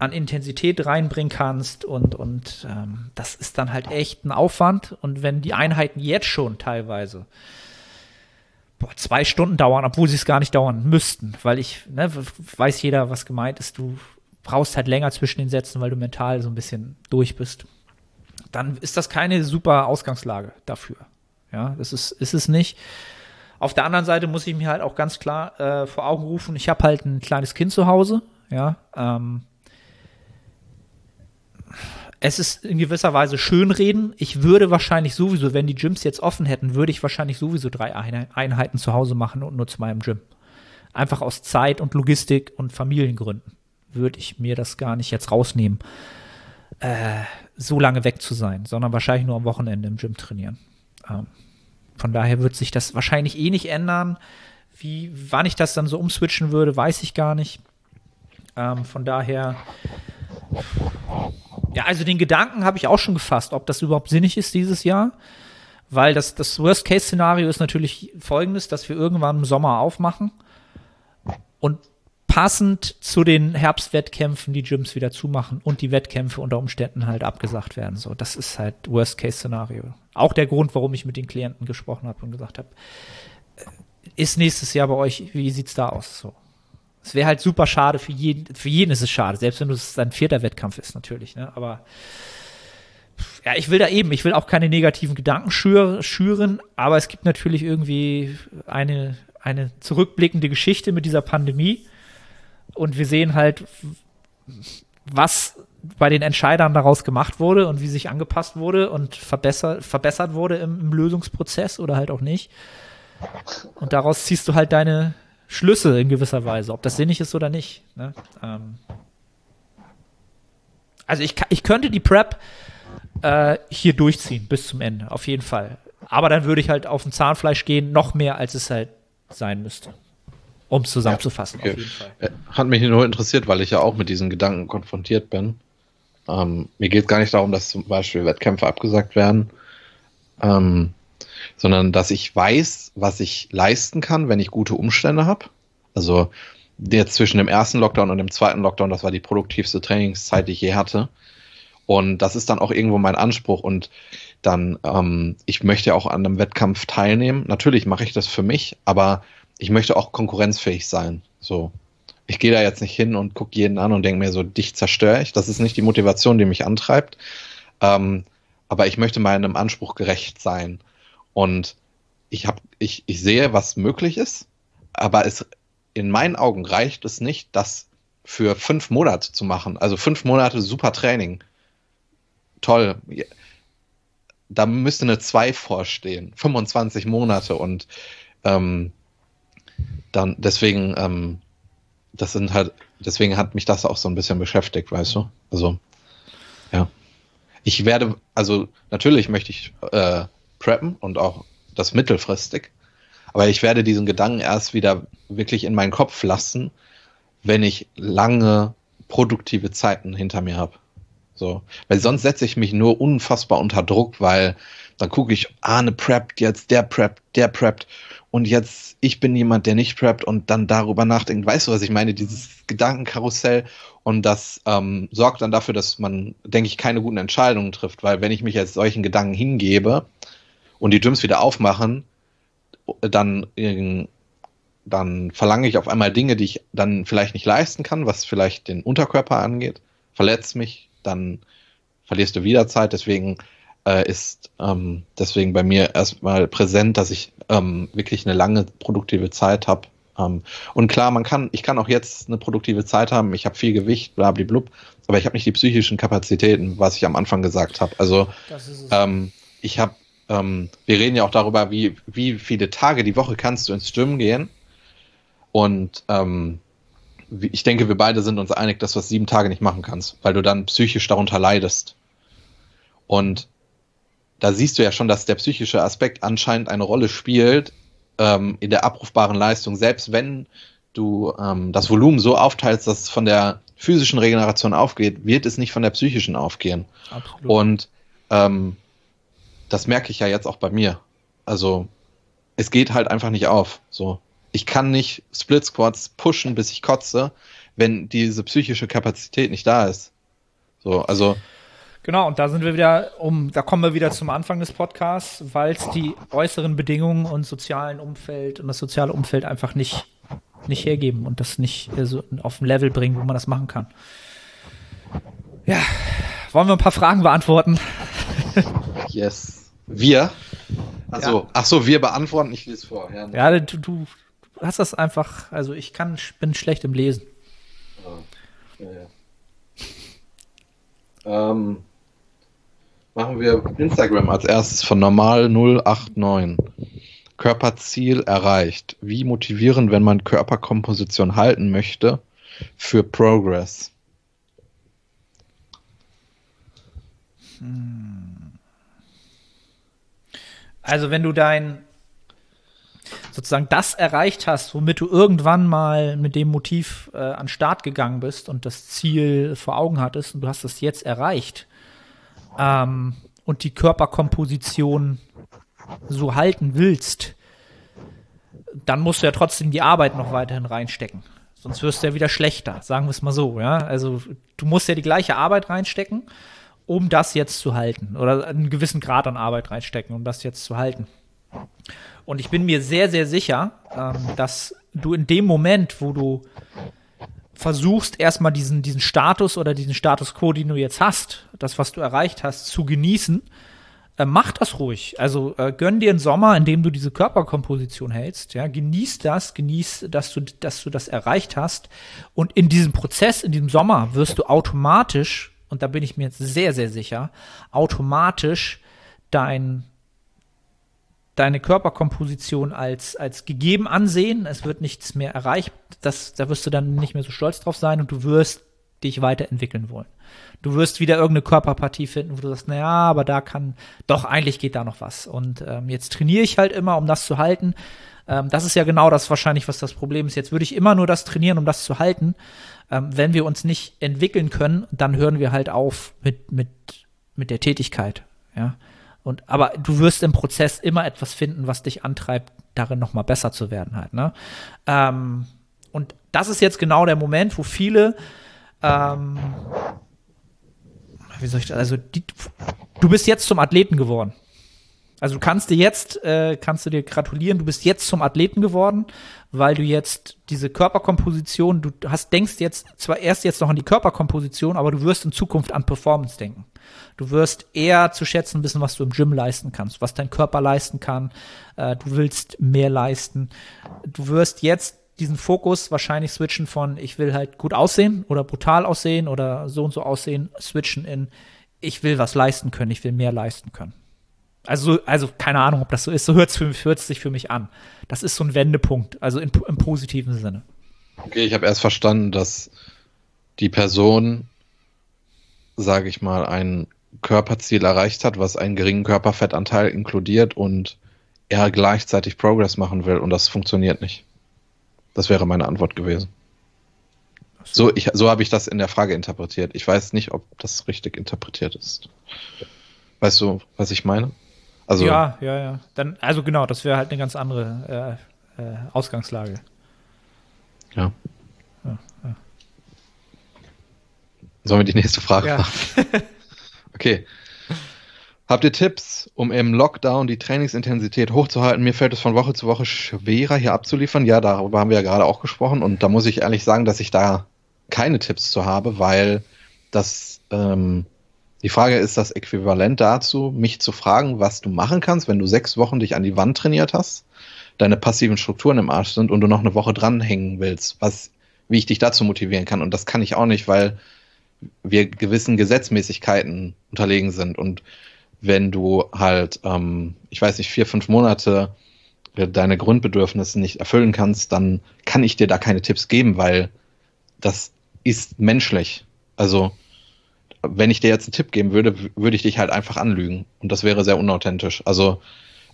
an Intensität reinbringen kannst und, und ähm, das ist dann halt echt ein Aufwand und wenn die Einheiten jetzt schon teilweise boah, zwei Stunden dauern, obwohl sie es gar nicht dauern müssten, weil ich, ne, weiß jeder, was gemeint ist, du brauchst halt länger zwischen den Sätzen, weil du mental so ein bisschen durch bist dann ist das keine super Ausgangslage dafür. Ja, das ist, ist es nicht. Auf der anderen Seite muss ich mir halt auch ganz klar äh, vor Augen rufen, ich habe halt ein kleines Kind zu Hause, ja, ähm, es ist in gewisser Weise schönreden. Ich würde wahrscheinlich sowieso, wenn die Gyms jetzt offen hätten, würde ich wahrscheinlich sowieso drei Einheiten zu Hause machen und nur zu meinem Gym. Einfach aus Zeit und Logistik und Familiengründen würde ich mir das gar nicht jetzt rausnehmen äh, so lange weg zu sein, sondern wahrscheinlich nur am Wochenende im Gym trainieren. Ähm, von daher wird sich das wahrscheinlich eh nicht ändern. Wie, wann ich das dann so umswitchen würde, weiß ich gar nicht. Ähm, von daher, ja, also den Gedanken habe ich auch schon gefasst, ob das überhaupt sinnig ist dieses Jahr. Weil das, das Worst-Case-Szenario ist natürlich folgendes, dass wir irgendwann im Sommer aufmachen und passend zu den Herbstwettkämpfen die Gyms wieder zumachen und die Wettkämpfe unter Umständen halt abgesagt werden. So, das ist halt Worst-Case-Szenario. Auch der Grund, warum ich mit den Klienten gesprochen habe und gesagt habe, äh, ist nächstes Jahr bei euch, wie sieht's da aus? So. Es wäre halt super schade für jeden, für jeden ist es schade, selbst wenn es dein vierter Wettkampf ist, natürlich, ne? Aber ja, ich will da eben, ich will auch keine negativen Gedanken schür, schüren, aber es gibt natürlich irgendwie eine, eine zurückblickende Geschichte mit dieser Pandemie und wir sehen halt, was bei den Entscheidern daraus gemacht wurde und wie sich angepasst wurde und verbessert, verbessert wurde im, im Lösungsprozess oder halt auch nicht. Und daraus ziehst du halt deine Schlüsse in gewisser Weise, ob das sinnig ist oder nicht. Ne? Ähm also ich, ich könnte die Prep äh, hier durchziehen bis zum Ende, auf jeden Fall. Aber dann würde ich halt auf ein Zahnfleisch gehen, noch mehr, als es halt sein müsste um es zusammenzufassen. Ja, okay. Äh, hat mich nur interessiert, weil ich ja auch mit diesen Gedanken konfrontiert bin. Ähm, mir geht es gar nicht darum, dass zum Beispiel Wettkämpfe abgesagt werden, ähm, sondern dass ich weiß, was ich leisten kann, wenn ich gute Umstände habe. Also jetzt zwischen dem ersten Lockdown und dem zweiten Lockdown, das war die produktivste Trainingszeit, die ich je hatte. Und das ist dann auch irgendwo mein Anspruch. Und dann, ähm, ich möchte auch an einem Wettkampf teilnehmen. Natürlich mache ich das für mich, aber ich möchte auch konkurrenzfähig sein. So. Ich gehe da jetzt nicht hin und gucke jeden an und denke mir so, dich zerstöre ich. Das ist nicht die Motivation, die mich antreibt. Ähm, aber ich möchte meinem Anspruch gerecht sein. Und ich habe, ich, ich sehe, was möglich ist, aber es in meinen Augen reicht es nicht, das für fünf Monate zu machen. Also fünf Monate super Training. Toll. Da müsste eine 2 vorstehen. 25 Monate und ähm, dann deswegen, ähm, das sind halt, deswegen hat mich das auch so ein bisschen beschäftigt, weißt du? Also, ja. Ich werde, also natürlich möchte ich äh, preppen und auch das mittelfristig, aber ich werde diesen Gedanken erst wieder wirklich in meinen Kopf lassen, wenn ich lange produktive Zeiten hinter mir habe. So, weil sonst setze ich mich nur unfassbar unter Druck, weil dann gucke ich, ah, eine preppt jetzt, der preppt, der preppt und jetzt ich bin jemand, der nicht preppt und dann darüber nachdenkt. Weißt du, was ich meine? Dieses Gedankenkarussell und das ähm, sorgt dann dafür, dass man, denke ich, keine guten Entscheidungen trifft, weil wenn ich mich jetzt solchen Gedanken hingebe und die Gyms wieder aufmachen, dann, dann verlange ich auf einmal Dinge, die ich dann vielleicht nicht leisten kann, was vielleicht den Unterkörper angeht, verletzt mich, dann verlierst du wieder Zeit. Deswegen äh, ist ähm, deswegen bei mir erstmal präsent, dass ich ähm, wirklich eine lange produktive Zeit habe. Ähm, und klar, man kann, ich kann auch jetzt eine produktive Zeit haben. Ich habe viel Gewicht, blablablub, aber ich habe nicht die psychischen Kapazitäten, was ich am Anfang gesagt habe. Also ähm, ich habe, ähm, wir reden ja auch darüber, wie wie viele Tage die Woche kannst du ins Gym gehen. Und ähm, ich denke, wir beide sind uns einig, dass du das sieben Tage nicht machen kannst, weil du dann psychisch darunter leidest. Und da siehst du ja schon, dass der psychische Aspekt anscheinend eine Rolle spielt ähm, in der abrufbaren Leistung, selbst wenn du ähm, das Volumen so aufteilst, dass es von der physischen Regeneration aufgeht, wird es nicht von der psychischen aufgehen. Absolut. Und ähm, das merke ich ja jetzt auch bei mir. Also es geht halt einfach nicht auf. So, ich kann nicht Split Squats pushen, bis ich kotze, wenn diese psychische Kapazität nicht da ist. So, also Genau, und da sind wir wieder, um, da kommen wir wieder zum Anfang des Podcasts, weil es die äußeren Bedingungen und sozialen Umfeld und das soziale Umfeld einfach nicht, nicht hergeben und das nicht äh, so auf ein Level bringen, wo man das machen kann. Ja, wollen wir ein paar Fragen beantworten? yes. Wir? Also, ja. ach so, wir beantworten, ich lese vor. Ja, ja du, du hast das einfach, also ich kann, bin schlecht im Lesen. Ja, ja. Ähm, Machen wir Instagram als erstes von normal 089. Körperziel erreicht. Wie motivieren, wenn man Körperkomposition halten möchte für Progress? Hm. Also wenn du dein sozusagen das erreicht hast, womit du irgendwann mal mit dem Motiv äh, an Start gegangen bist und das Ziel vor Augen hattest und du hast es jetzt erreicht, ähm, und die Körperkomposition so halten willst, dann musst du ja trotzdem die Arbeit noch weiterhin reinstecken. Sonst wirst du ja wieder schlechter, sagen wir es mal so, ja. Also du musst ja die gleiche Arbeit reinstecken, um das jetzt zu halten. Oder einen gewissen Grad an Arbeit reinstecken, um das jetzt zu halten. Und ich bin mir sehr, sehr sicher, ähm, dass du in dem Moment, wo du versuchst erstmal diesen, diesen Status oder diesen Status quo, den du jetzt hast, das, was du erreicht hast, zu genießen, äh, mach das ruhig. Also äh, gönn dir einen Sommer, in dem du diese Körperkomposition hältst. Ja, genieß das, genieß, dass du, dass du das erreicht hast. Und in diesem Prozess, in diesem Sommer, wirst du automatisch, und da bin ich mir jetzt sehr, sehr sicher, automatisch dein deine Körperkomposition als, als gegeben ansehen. Es wird nichts mehr erreicht. Das, da wirst du dann nicht mehr so stolz drauf sein und du wirst dich weiterentwickeln wollen. Du wirst wieder irgendeine Körperpartie finden, wo du sagst, naja, aber da kann, doch, eigentlich geht da noch was. Und ähm, jetzt trainiere ich halt immer, um das zu halten. Ähm, das ist ja genau das wahrscheinlich, was das Problem ist. Jetzt würde ich immer nur das trainieren, um das zu halten. Ähm, wenn wir uns nicht entwickeln können, dann hören wir halt auf mit, mit, mit der Tätigkeit. Ja. Und, aber du wirst im Prozess immer etwas finden, was dich antreibt, darin nochmal besser zu werden halt. Ne? Ähm, und das ist jetzt genau der Moment, wo viele, ähm, wie soll ich das, also die, du bist jetzt zum Athleten geworden. Also du kannst dir jetzt, äh, kannst du dir gratulieren, du bist jetzt zum Athleten geworden, weil du jetzt diese Körperkomposition, du hast, denkst jetzt zwar erst jetzt noch an die Körperkomposition, aber du wirst in Zukunft an Performance denken. Du wirst eher zu schätzen wissen, was du im Gym leisten kannst, was dein Körper leisten kann. Äh, du willst mehr leisten. Du wirst jetzt diesen Fokus wahrscheinlich switchen von ich will halt gut aussehen oder brutal aussehen oder so und so aussehen, switchen in ich will was leisten können, ich will mehr leisten können. Also, also keine Ahnung, ob das so ist. So hört es sich für mich an. Das ist so ein Wendepunkt, also in, im positiven Sinne. Okay, ich habe erst verstanden, dass die Person, sage ich mal, ein Körperziel erreicht hat, was einen geringen Körperfettanteil inkludiert und er gleichzeitig Progress machen will und das funktioniert nicht. Das wäre meine Antwort gewesen. So, ich, so habe ich das in der Frage interpretiert. Ich weiß nicht, ob das richtig interpretiert ist. Weißt du, was ich meine? Also, ja, ja, ja. Dann, also genau, das wäre halt eine ganz andere äh, äh, Ausgangslage. Ja. ja, ja. Sollen wir die nächste Frage ja. machen? [laughs] okay. Habt ihr Tipps, um im Lockdown die Trainingsintensität hochzuhalten? Mir fällt es von Woche zu Woche schwerer, hier abzuliefern. Ja, darüber haben wir ja gerade auch gesprochen. Und da muss ich ehrlich sagen, dass ich da keine Tipps zu habe, weil das ähm, die Frage ist das Äquivalent dazu, mich zu fragen, was du machen kannst, wenn du sechs Wochen dich an die Wand trainiert hast, deine passiven Strukturen im Arsch sind und du noch eine Woche dranhängen willst, was, wie ich dich dazu motivieren kann. Und das kann ich auch nicht, weil wir gewissen Gesetzmäßigkeiten unterlegen sind. Und wenn du halt, ähm, ich weiß nicht, vier, fünf Monate deine Grundbedürfnisse nicht erfüllen kannst, dann kann ich dir da keine Tipps geben, weil das ist menschlich. Also, wenn ich dir jetzt einen Tipp geben würde, würde ich dich halt einfach anlügen. Und das wäre sehr unauthentisch. Also,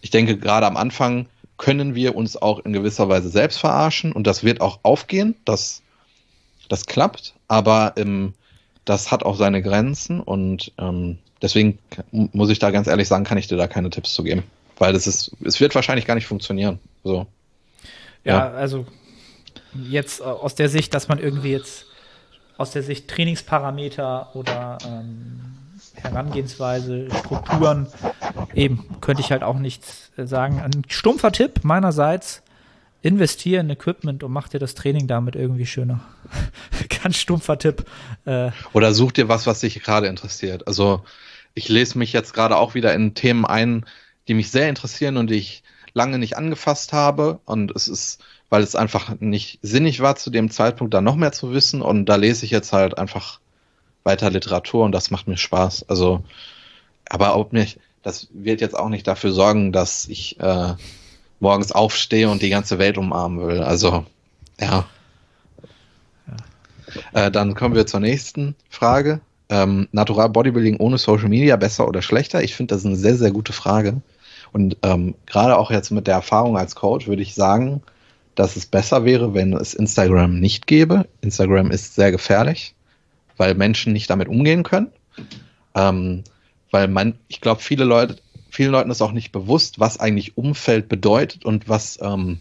ich denke, gerade am Anfang können wir uns auch in gewisser Weise selbst verarschen und das wird auch aufgehen. Das, das klappt, aber ähm, das hat auch seine Grenzen und ähm, deswegen muss ich da ganz ehrlich sagen, kann ich dir da keine Tipps zu geben. Weil das ist, es wird wahrscheinlich gar nicht funktionieren. So. Ja, ja. also jetzt äh, aus der Sicht, dass man irgendwie jetzt aus der Sicht Trainingsparameter oder ähm, Herangehensweise, Strukturen, eben, könnte ich halt auch nichts äh, sagen. Ein stumpfer Tipp meinerseits, investiere in Equipment und mach dir das Training damit irgendwie schöner. [laughs] Ganz stumpfer Tipp. Äh, Oder such dir was, was dich gerade interessiert. Also ich lese mich jetzt gerade auch wieder in Themen ein, die mich sehr interessieren und die ich lange nicht angefasst habe. Und es ist, weil es einfach nicht sinnig war, zu dem Zeitpunkt da noch mehr zu wissen. Und da lese ich jetzt halt einfach weiter Literatur und das macht mir Spaß. Also, aber ob mich, das wird jetzt auch nicht dafür sorgen, dass ich äh, morgens aufstehe und die ganze Welt umarmen will. Also, ja. ja. Äh, dann kommen wir zur nächsten Frage. Ähm, Natural Bodybuilding ohne Social Media besser oder schlechter? Ich finde, das ist eine sehr, sehr gute Frage. Und ähm, gerade auch jetzt mit der Erfahrung als Coach würde ich sagen, dass es besser wäre, wenn es Instagram nicht gäbe. Instagram ist sehr gefährlich, weil Menschen nicht damit umgehen können. Ähm, weil man, ich glaube, viele Leute vielen Leuten ist auch nicht bewusst, was eigentlich Umfeld bedeutet und was ähm,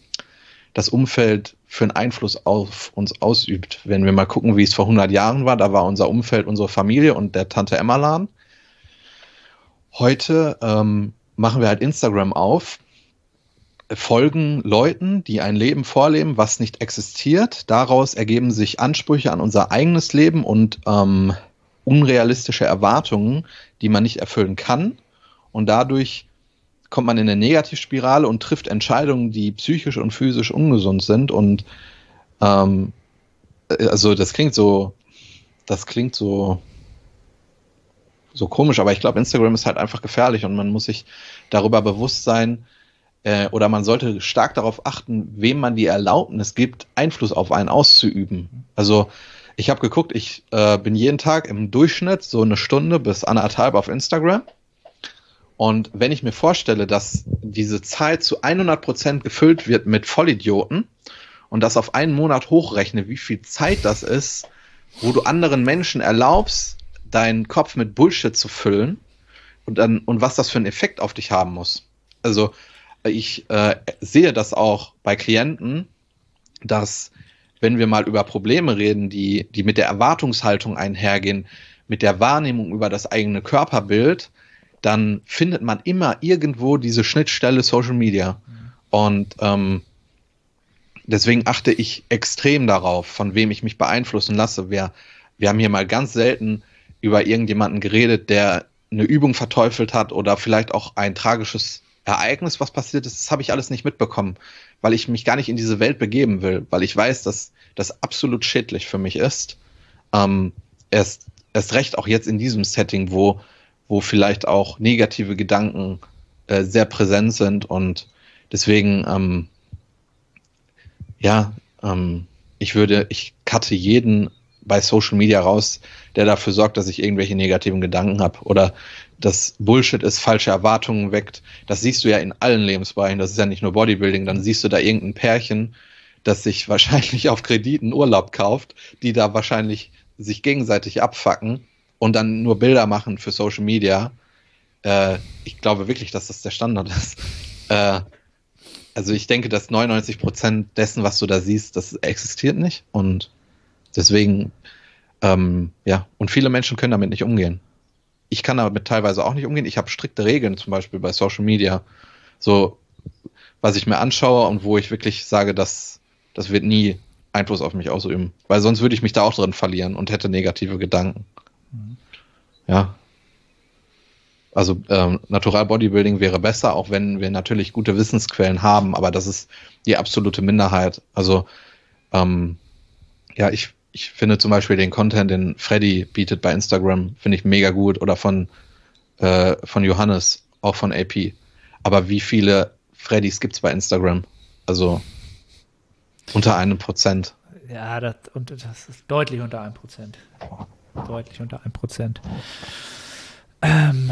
das Umfeld für einen Einfluss auf uns ausübt. Wenn wir mal gucken, wie es vor 100 Jahren war, da war unser Umfeld unsere Familie und der Tante Emma Laden. Heute ähm, machen wir halt Instagram auf, folgen Leuten, die ein Leben vorleben, was nicht existiert. Daraus ergeben sich Ansprüche an unser eigenes Leben und ähm, unrealistische Erwartungen, die man nicht erfüllen kann und dadurch kommt man in eine Negativspirale und trifft Entscheidungen, die psychisch und physisch ungesund sind und ähm, also das klingt so, das klingt so so komisch, aber ich glaube, Instagram ist halt einfach gefährlich und man muss sich darüber bewusst sein äh, oder man sollte stark darauf achten, wem man die Erlaubnis gibt, Einfluss auf einen auszuüben. Also ich habe geguckt, ich äh, bin jeden Tag im Durchschnitt so eine Stunde bis anderthalb auf Instagram und wenn ich mir vorstelle, dass diese Zeit zu 100 Prozent gefüllt wird mit Vollidioten und das auf einen Monat hochrechne, wie viel Zeit das ist, wo du anderen Menschen erlaubst, deinen Kopf mit Bullshit zu füllen und dann und was das für einen Effekt auf dich haben muss. Also ich äh, sehe das auch bei Klienten, dass wenn wir mal über Probleme reden, die die mit der Erwartungshaltung einhergehen, mit der Wahrnehmung über das eigene Körperbild, dann findet man immer irgendwo diese Schnittstelle Social Media. Und ähm, deswegen achte ich extrem darauf, von wem ich mich beeinflussen lasse. Wir, wir haben hier mal ganz selten über irgendjemanden geredet, der eine Übung verteufelt hat oder vielleicht auch ein tragisches Ereignis, was passiert ist. Das habe ich alles nicht mitbekommen, weil ich mich gar nicht in diese Welt begeben will, weil ich weiß, dass das absolut schädlich für mich ist. Ähm, erst, erst recht auch jetzt in diesem Setting, wo wo vielleicht auch negative Gedanken äh, sehr präsent sind und deswegen, ähm, ja, ähm, ich würde, ich cutte jeden bei Social Media raus, der dafür sorgt, dass ich irgendwelche negativen Gedanken habe oder dass Bullshit ist, falsche Erwartungen weckt. Das siehst du ja in allen Lebensbereichen. Das ist ja nicht nur Bodybuilding. Dann siehst du da irgendein Pärchen, das sich [laughs] wahrscheinlich auf Krediten Urlaub kauft, die da wahrscheinlich sich gegenseitig abfacken und dann nur Bilder machen für Social Media. Äh, ich glaube wirklich, dass das der Standard ist. [laughs] Äh, also ich denke, dass 99 Prozent dessen, was du da siehst, das existiert nicht und deswegen, ähm, ja, und viele Menschen können damit nicht umgehen. Ich kann damit teilweise auch nicht umgehen. Ich habe strikte Regeln, zum Beispiel bei Social Media, so was ich mir anschaue und wo ich wirklich sage, dass das wird nie Einfluss auf mich ausüben, weil sonst würde ich mich da auch drin verlieren und hätte negative Gedanken. Mhm. Ja. Also ähm, Natural Bodybuilding wäre besser, auch wenn wir natürlich gute Wissensquellen haben, aber das ist die absolute Minderheit. Also ähm, ja, ich, ich finde zum Beispiel den Content, den Freddy bietet bei Instagram, finde ich mega gut oder von, äh, von Johannes, auch von AP. Aber wie viele Freddys gibt es bei Instagram? Also unter einem Prozent. Ja, das, und das ist deutlich unter einem Prozent. Deutlich unter einem Prozent. Ähm,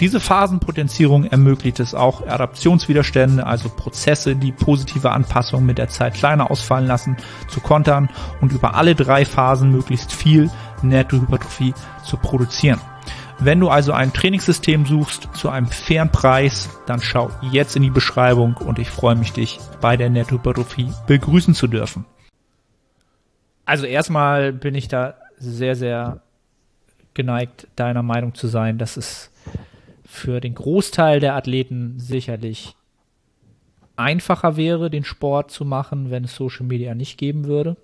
Diese Phasenpotenzierung ermöglicht es auch, Adaptionswiderstände, also Prozesse, die positive Anpassungen mit der Zeit kleiner ausfallen lassen, zu kontern und über alle drei Phasen möglichst viel Nettohypertrophie zu produzieren. Wenn du also ein Trainingssystem suchst zu einem fairen Preis, dann schau jetzt in die Beschreibung und ich freue mich, dich bei der Nettohypertrophie begrüßen zu dürfen. Also erstmal bin ich da sehr, sehr geneigt, deiner Meinung zu sein, dass es für den Großteil der Athleten sicherlich einfacher wäre, den Sport zu machen, wenn es Social Media nicht geben würde.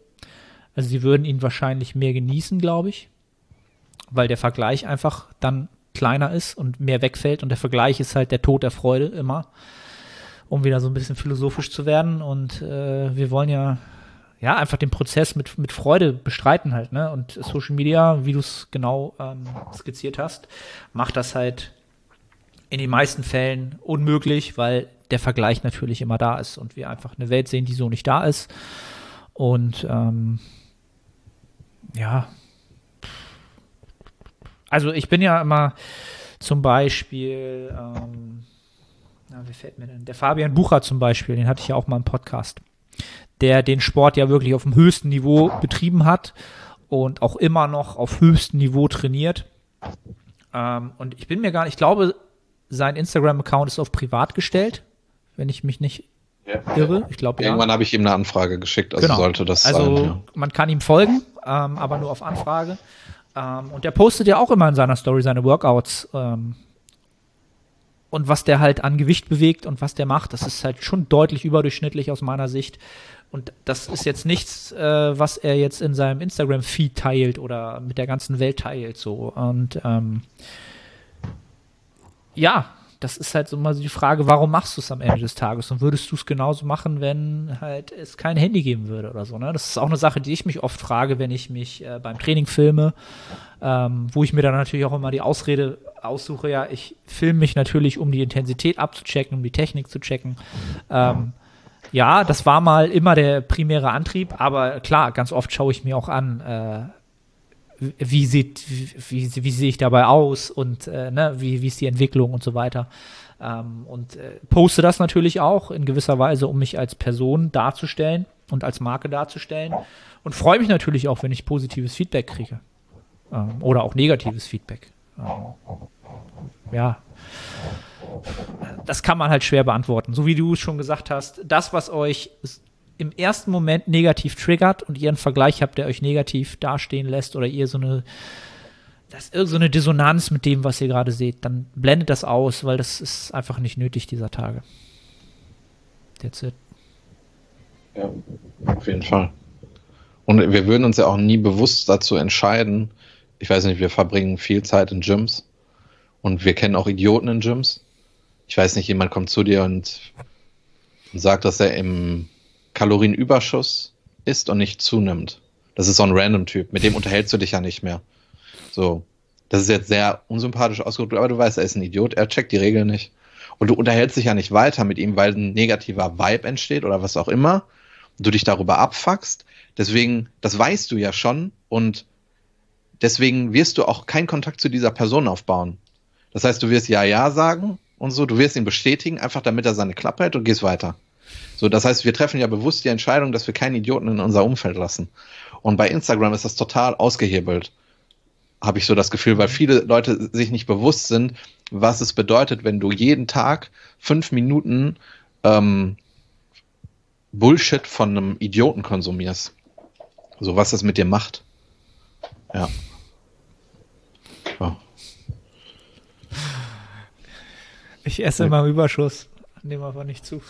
Also sie würden ihn wahrscheinlich mehr genießen, glaube ich, weil der Vergleich einfach dann kleiner ist und mehr wegfällt und der Vergleich ist halt der Tod der Freude immer, um wieder so ein bisschen philosophisch zu werden und äh, wir wollen ja ja, einfach den Prozess mit, mit Freude bestreiten halt, ne? Und Social Media, wie du es genau ähm, skizziert hast, macht das halt in den meisten Fällen unmöglich, weil der Vergleich natürlich immer da ist und wir einfach eine Welt sehen, die so nicht da ist. Und ähm, ja, also ich bin ja immer zum Beispiel, ähm, na, wie fällt mir denn? Der Fabian Bucher zum Beispiel, den hatte ich ja auch mal im Podcast, der den Sport ja wirklich auf dem höchsten Niveau betrieben hat und auch immer noch auf höchstem Niveau trainiert. Ähm, und ich bin mir gar nicht, ich glaube, sein Instagram-Account ist auf privat gestellt, wenn ich mich nicht ja. irre. Ich glaube, Irgendwann ja. habe ich ihm eine Anfrage geschickt, also genau. sollte das also, sein. Ja. man kann ihm folgen, ähm, aber nur auf Anfrage. Ähm, und der postet ja auch immer in seiner Story seine Workouts. Ähm, und was der halt an Gewicht bewegt und was der macht, das ist halt schon deutlich überdurchschnittlich aus meiner Sicht. Und das ist jetzt nichts, äh, was er jetzt in seinem Instagram-Feed teilt oder mit der ganzen Welt teilt. So. Und ähm, ja, das ist halt so mal die Frage, warum machst du es am Ende des Tages? Und würdest du es genauso machen, wenn halt es kein Handy geben würde oder so? Ne? Das ist auch eine Sache, die ich mich oft frage, wenn ich mich äh, beim Training filme, ähm, wo ich mir dann natürlich auch immer die Ausrede aussuche, ja, ich filme mich natürlich, um die Intensität abzuchecken, um die Technik zu checken. Ähm, ja, das war mal immer der primäre Antrieb, aber klar, ganz oft schaue ich mir auch an, äh, wie sieht, wie, wie, wie sehe ich dabei aus und äh, ne, wie, wie ist die Entwicklung und so weiter. Ähm, und äh, poste das natürlich auch in gewisser Weise, um mich als Person darzustellen und als Marke darzustellen. Und freue mich natürlich auch, wenn ich positives Feedback kriege. Ähm, oder auch negatives Feedback. Ähm, ja. Das kann man halt schwer beantworten. So wie du es schon gesagt hast, das, was euch im ersten Moment negativ triggert und ihr einen Vergleich habt, der euch negativ dastehen lässt oder ihr so eine das ist irgendeine so Dissonanz mit dem, was ihr gerade seht, dann blendet das aus, weil das ist einfach nicht nötig dieser Tage. That's it. Ja, auf jeden Fall. Und wir würden uns ja auch nie bewusst dazu entscheiden. Ich weiß nicht, wir verbringen viel Zeit in Gyms und wir kennen auch Idioten in Gyms. Ich weiß nicht, jemand kommt zu dir und sagt, dass er im Kalorienüberschuss ist und nicht zunimmt. Das ist so ein random Typ. Mit dem unterhältst du dich ja nicht mehr. So. Das ist jetzt sehr unsympathisch ausgedrückt, aber du weißt, er ist ein Idiot, er checkt die Regeln nicht. Und du unterhältst dich ja nicht weiter mit ihm, weil ein negativer Vibe entsteht oder was auch immer. Und du dich darüber abfuckst. Deswegen, das weißt du ja schon und deswegen wirst du auch keinen Kontakt zu dieser Person aufbauen. Das heißt, du wirst ja, ja sagen und so, du wirst ihn bestätigen, einfach damit er seine Klappe hält und gehst weiter. So, das heißt, wir treffen ja bewusst die Entscheidung, dass wir keinen Idioten in unser Umfeld lassen. Und bei Instagram ist das total ausgehebelt, habe ich so das Gefühl, weil viele Leute sich nicht bewusst sind, was es bedeutet, wenn du jeden Tag fünf Minuten ähm, Bullshit von einem Idioten konsumierst. So was das mit dir macht. Ja. Oh. Ich esse immer im Überschuss. Nehme aber nicht zu.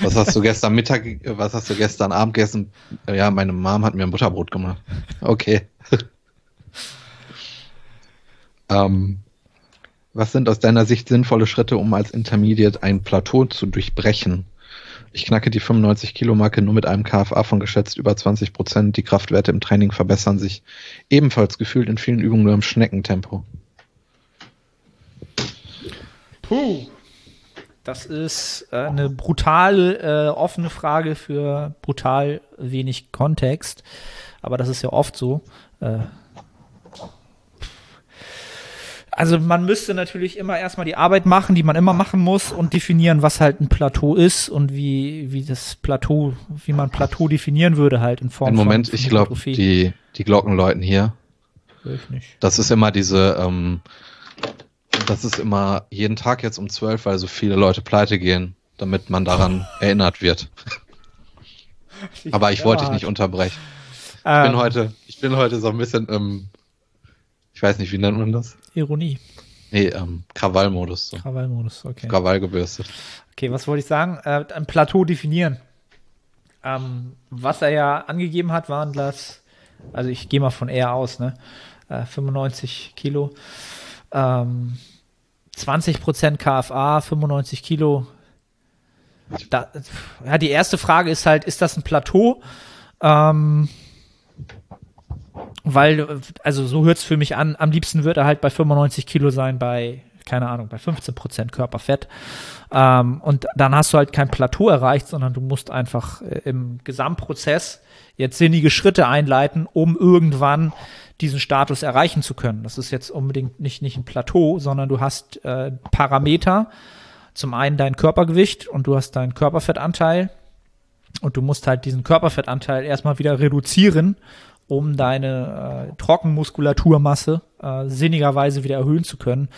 Was hast du gestern Mittag, was hast du gestern Abend gegessen? Ja, meine Mom hat mir ein Butterbrot gemacht. Okay. [laughs] ähm, was sind aus deiner Sicht sinnvolle Schritte, um als Intermediate ein Plateau zu durchbrechen? Ich knacke die 95 Kilo Marke nur mit einem KFA von geschätzt über 20 Prozent. Die Kraftwerte im Training verbessern sich ebenfalls gefühlt in vielen Übungen nur im Schneckentempo. Puh. Das ist äh, eine brutal äh, offene Frage für brutal wenig Kontext. Aber das ist ja oft so. Äh, also man müsste natürlich immer erstmal die Arbeit machen, die man immer machen muss und definieren, was halt ein Plateau ist und wie, wie das Plateau, wie man Plateau definieren würde halt in Form Ein Moment, von, von ich glaube, die, die Glocken läuten hier. Ich nicht. Das ist immer diese, ähm, das ist immer jeden Tag jetzt um zwölf, weil so viele Leute pleite gehen, damit man daran [laughs] erinnert wird. Aber ich wollte dich nicht unterbrechen. Ich bin ähm. heute, ich bin heute so ein bisschen ähm, ich weiß nicht, wie nennt man das? Ironie. Nee, ähm, Krawallmodus. So. Krawallmodus, okay. Krawall gebürstet. Okay, was wollte ich sagen? Äh, ein Plateau definieren. Ähm, was er ja angegeben hat, waren das, also ich gehe mal von R aus, ne? Äh, 95 Kilo. Ähm, 20% KFA, 95 Kilo. Da, ja, die erste Frage ist halt, ist das ein Plateau? Ähm, weil, also so hört es für mich an, am liebsten wird er halt bei 95 Kilo sein, bei, keine Ahnung, bei 15 Prozent Körperfett. Ähm, und dann hast du halt kein Plateau erreicht, sondern du musst einfach äh, im Gesamtprozess jetzt sinnige Schritte einleiten, um irgendwann diesen Status erreichen zu können. Das ist jetzt unbedingt nicht, nicht ein Plateau, sondern du hast äh, Parameter. Zum einen dein Körpergewicht und du hast deinen Körperfettanteil. Und du musst halt diesen Körperfettanteil erstmal wieder reduzieren, um deine äh, Trockenmuskulaturmasse äh, sinnigerweise wieder erhöhen zu können.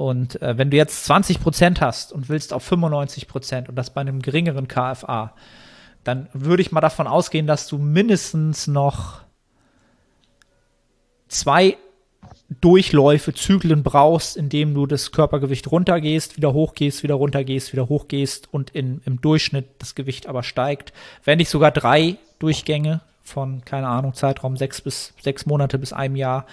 Und äh, wenn du jetzt 20 Prozent hast und willst auf 95 Prozent und das bei einem geringeren KFA, dann würde ich mal davon ausgehen, dass du mindestens noch zwei Durchläufe, Zyklen brauchst, indem du das Körpergewicht runtergehst, wieder hochgehst, wieder runtergehst, wieder hochgehst und in, im Durchschnitt das Gewicht aber steigt. Wenn nicht sogar drei Durchgänge, von, keine Ahnung, Zeitraum sechs bis sechs Monate bis einem Jahr,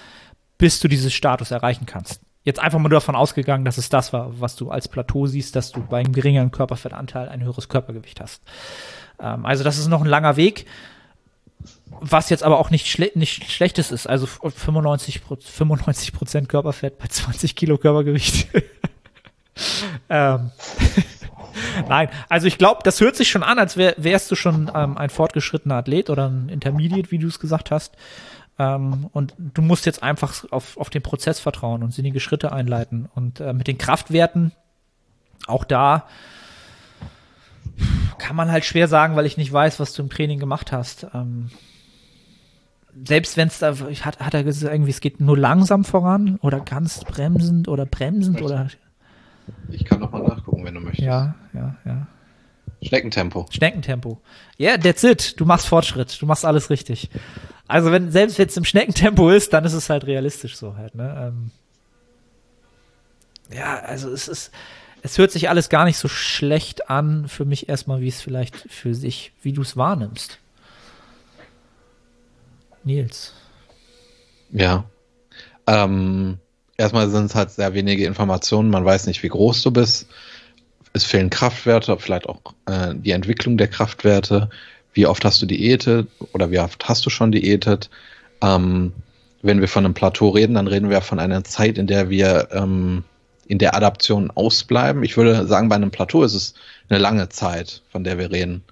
bis du dieses Status erreichen kannst. Jetzt einfach mal davon ausgegangen, dass es das war, was du als Plateau siehst, dass du bei einem geringeren Körperfettanteil ein höheres Körpergewicht hast. Ähm, also das ist noch ein langer Weg, was jetzt aber auch nicht, schle nicht schlechtes ist. Also 95, 95 Prozent Körperfett bei 20 Kilo Körpergewicht. [laughs] ähm. [laughs] Nein, also ich glaube, das hört sich schon an, als wär, wärst du schon ähm, ein fortgeschrittener Athlet oder ein Intermediate, wie du es gesagt hast. Ähm, und du musst jetzt einfach auf, auf den Prozess vertrauen und sinnige Schritte einleiten. Und äh, mit den Kraftwerten, auch da kann man halt schwer sagen, weil ich nicht weiß, was du im Training gemacht hast. Ähm, selbst wenn es da, hat, hat er gesagt, irgendwie, es geht nur langsam voran oder ganz bremsend oder bremsend oder ich kann nochmal nachgucken, wenn du möchtest. Ja, ja, ja. Schneckentempo. Schneckentempo. Ja, yeah, that's it. Du machst Fortschritt. Du machst alles richtig. Also wenn selbst wenn es im Schneckentempo ist, dann ist es halt realistisch so halt. Ne? Ähm ja, also es ist es hört sich alles gar nicht so schlecht an für mich erstmal, wie es vielleicht für sich, wie du es wahrnimmst. Nils. Ja. Ähm, erstmal sind es halt sehr wenige Informationen. Man weiß nicht, wie groß du bist. Es fehlen Kraftwerte, vielleicht auch äh, die Entwicklung der Kraftwerte. Wie oft hast du diätet oder wie oft hast du schon diätet? Ähm, wenn wir von einem Plateau reden, dann reden wir von einer Zeit, in der wir ähm, in der Adaption ausbleiben. Ich würde sagen, bei einem Plateau ist es eine lange Zeit, von der wir reden.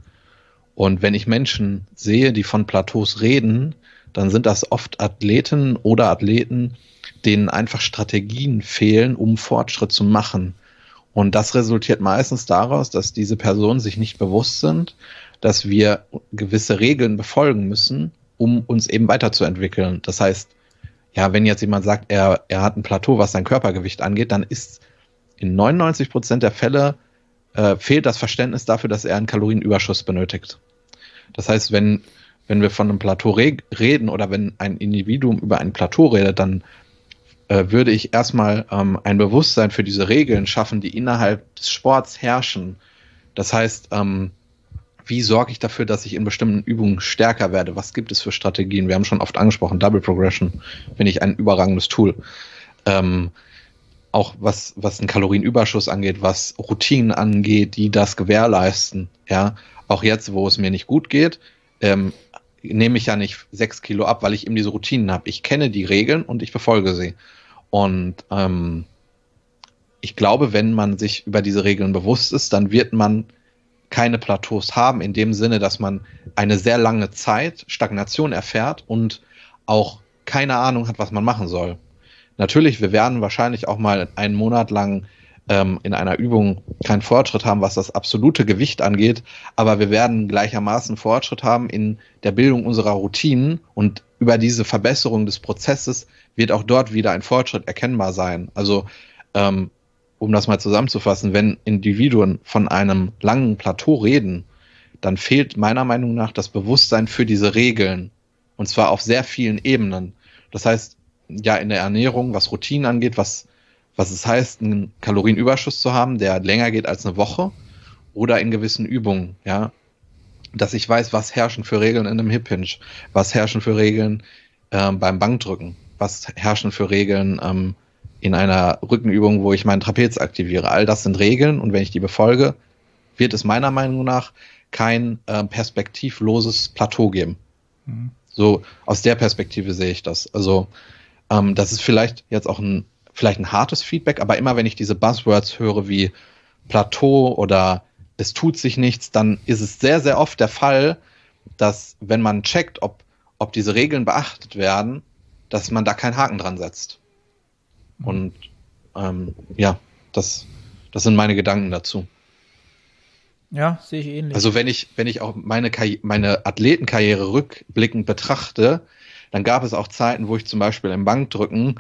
Und wenn ich Menschen sehe, die von Plateaus reden, dann sind das oft Athleten oder Athleten, denen einfach Strategien fehlen, um Fortschritt zu machen. Und das resultiert meistens daraus, dass diese Personen sich nicht bewusst sind, dass wir gewisse Regeln befolgen müssen, um uns eben weiterzuentwickeln. Das heißt, ja, wenn jetzt jemand sagt, er, er hat ein Plateau, was sein Körpergewicht angeht, dann ist in 99 Prozent der Fälle äh, fehlt das Verständnis dafür, dass er einen Kalorienüberschuss benötigt. Das heißt, wenn, wenn wir von einem Plateau re reden oder wenn ein Individuum über ein Plateau redet, dann äh, würde ich erstmal ähm, ein Bewusstsein für diese Regeln schaffen, die innerhalb des Sports herrschen. Das heißt, ähm, wie sorge ich dafür, dass ich in bestimmten Übungen stärker werde? Was gibt es für Strategien? Wir haben schon oft angesprochen, Double Progression finde ich ein überragendes Tool. Ähm, auch was, was einen Kalorienüberschuss angeht, was Routinen angeht, die das gewährleisten. Ja, auch jetzt, wo es mir nicht gut geht, ähm, nehme ich ja nicht sechs Kilo ab, weil ich eben diese Routinen habe. Ich kenne die Regeln und ich befolge sie. Und ähm, ich glaube, wenn man sich über diese Regeln bewusst ist, dann wird man keine Plateaus haben, in dem Sinne, dass man eine sehr lange Zeit Stagnation erfährt und auch keine Ahnung hat, was man machen soll. Natürlich, wir werden wahrscheinlich auch mal einen Monat lang ähm, in einer Übung keinen Fortschritt haben, was das absolute Gewicht angeht, aber wir werden gleichermaßen Fortschritt haben in der Bildung unserer Routinen und über diese Verbesserung des Prozesses wird auch dort wieder ein Fortschritt erkennbar sein. Also ähm, um das mal zusammenzufassen, wenn Individuen von einem langen Plateau reden, dann fehlt meiner Meinung nach das Bewusstsein für diese Regeln. Und zwar auf sehr vielen Ebenen. Das heißt, ja, in der Ernährung, was Routinen angeht, was, was es heißt, einen Kalorienüberschuss zu haben, der länger geht als eine Woche, oder in gewissen Übungen, ja. Dass ich weiß, was herrschen für Regeln in einem Hip Hinge, was herrschen für Regeln ähm, beim Bankdrücken, was herrschen für Regeln ähm, in einer Rückenübung, wo ich meinen Trapez aktiviere. All das sind Regeln und wenn ich die befolge, wird es meiner Meinung nach kein äh, perspektivloses Plateau geben. Mhm. So aus der Perspektive sehe ich das. Also ähm, das ist vielleicht jetzt auch ein vielleicht ein hartes Feedback, aber immer wenn ich diese Buzzwords höre wie Plateau oder es tut sich nichts, dann ist es sehr sehr oft der Fall, dass wenn man checkt, ob ob diese Regeln beachtet werden, dass man da keinen Haken dran setzt. Und ähm, ja, das, das sind meine Gedanken dazu. Ja, sehe ich ähnlich. Also wenn ich, wenn ich auch meine, Karri meine Athletenkarriere rückblickend betrachte, dann gab es auch Zeiten, wo ich zum Beispiel im Bankdrücken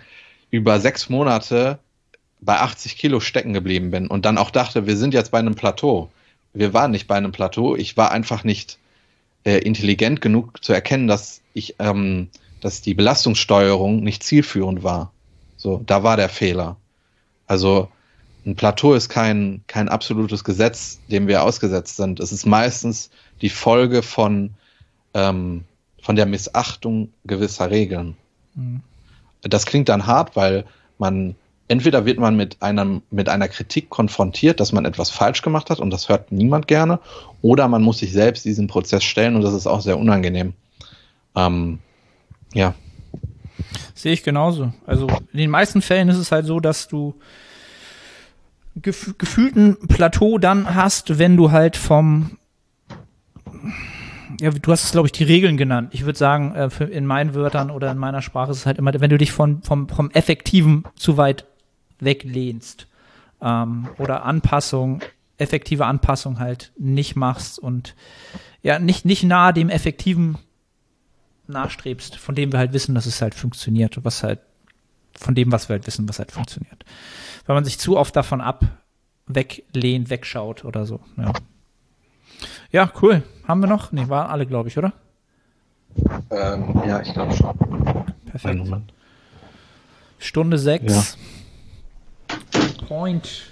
über sechs Monate bei 80 Kilo stecken geblieben bin und dann auch dachte, wir sind jetzt bei einem Plateau. Wir waren nicht bei einem Plateau. Ich war einfach nicht äh, intelligent genug zu erkennen, dass ich, ähm, dass die Belastungssteuerung nicht zielführend war. So, da war der Fehler. Also ein Plateau ist kein, kein absolutes Gesetz, dem wir ausgesetzt sind. Es ist meistens die Folge von, ähm, von der Missachtung gewisser Regeln. Mhm. Das klingt dann hart, weil man entweder wird man mit einem mit einer Kritik konfrontiert, dass man etwas falsch gemacht hat und das hört niemand gerne, oder man muss sich selbst diesen Prozess stellen und das ist auch sehr unangenehm. Ähm, ja. Sehe ich genauso. Also in den meisten Fällen ist es halt so, dass du gef gefühlten Plateau dann hast, wenn du halt vom ja, du hast es, glaube ich, die Regeln genannt. Ich würde sagen, äh, in meinen Wörtern oder in meiner Sprache ist es halt immer, wenn du dich von, vom, vom Effektiven zu weit weglehnst ähm, oder Anpassung, effektive Anpassung halt nicht machst und ja, nicht, nicht nahe dem Effektiven nachstrebst, von dem wir halt wissen, dass es halt funktioniert, was halt, von dem, was wir halt wissen, was halt funktioniert. Wenn man sich zu oft davon ab, weglehnt, wegschaut oder so. Ja, ja cool. Haben wir noch? Nee, waren alle, glaube ich, oder? Ähm, ja, ich glaube schon. Perfekt. Stunde sechs. Ja. Point